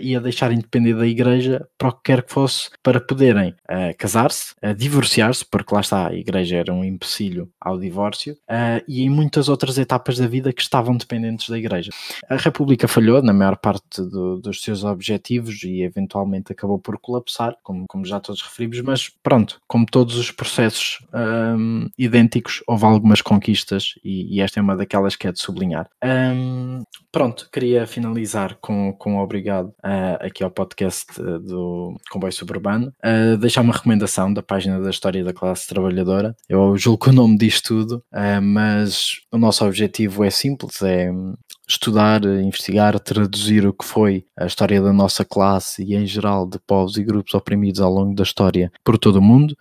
e a deixarem de depender da Igreja para o que quer que fosse, para poderem casar-se, divorciar-se, porque lá está, a igreja era um empecilho ao divórcio, uh, e em muitas outras etapas da vida que estavam dependentes da igreja. A República falhou na maior parte do, dos seus objetivos e eventualmente acabou por colapsar, como, como já todos referimos, mas pronto, como todos os processos um, idênticos, houve algumas conquistas e, e, esta é uma daquelas que é de sublinhar. Um, pronto, queria finalizar com, com obrigado uh, aqui ao podcast uh, do Comboio Suburbano, uh, deixar uma recomendação da página da História da Classe classe trabalhadora. Eu julgo que o nome diz tudo, uh, mas o nosso objetivo é simples, é estudar, investigar, traduzir o que foi a história da nossa classe e em geral de povos e grupos oprimidos ao longo da história por todo o mundo,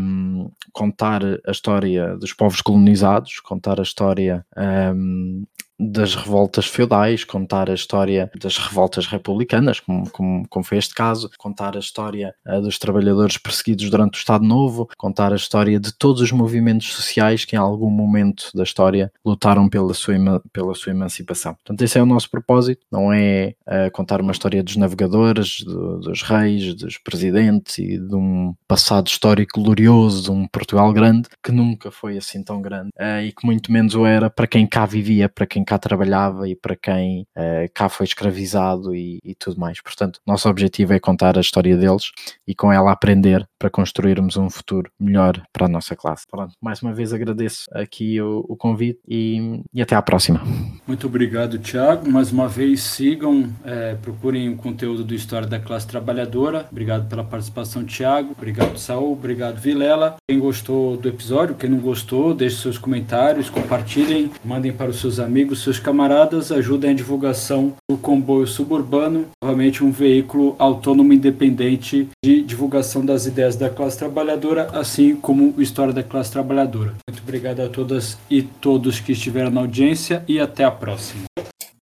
um, contar a história dos povos colonizados, contar a história um, das revoltas feudais, contar a história das revoltas republicanas, como, como, como foi este caso, contar a história uh, dos trabalhadores perseguidos durante o Estado Novo, contar a história de todos os movimentos sociais que em algum momento da história lutaram pela sua, pela sua emancipação. Portanto, esse é o nosso propósito, não é uh, contar uma história dos navegadores, do, dos reis, dos presidentes e de um passado histórico glorioso, de um Portugal grande, que nunca foi assim tão grande uh, e que muito menos o era para quem cá vivia, para quem quem cá trabalhava e para quem uh, cá foi escravizado e, e, tudo mais. Portanto, nosso objetivo é contar a história deles e com ela aprender para construirmos um futuro melhor para a nossa classe. Pronto, mais uma vez agradeço aqui o, o convite e, e, até à próxima. Muito obrigado, Tiago. Mais uma vez, sigam, é, procurem o conteúdo do História da Classe Trabalhadora. Obrigado pela participação, Tiago. Obrigado, Saul. Obrigado, Vilela. Quem gostou do episódio, quem não gostou, deixe seus comentários, compartilhem, mandem para os seus amigos, seus camaradas, ajudem a divulgação do comboio suburbano, novamente um veículo autônomo independente de divulgação das ideias da classe trabalhadora, assim como o História da Classe Trabalhadora. Muito obrigado a todas e todos que estiveram na audiência e até a próxima.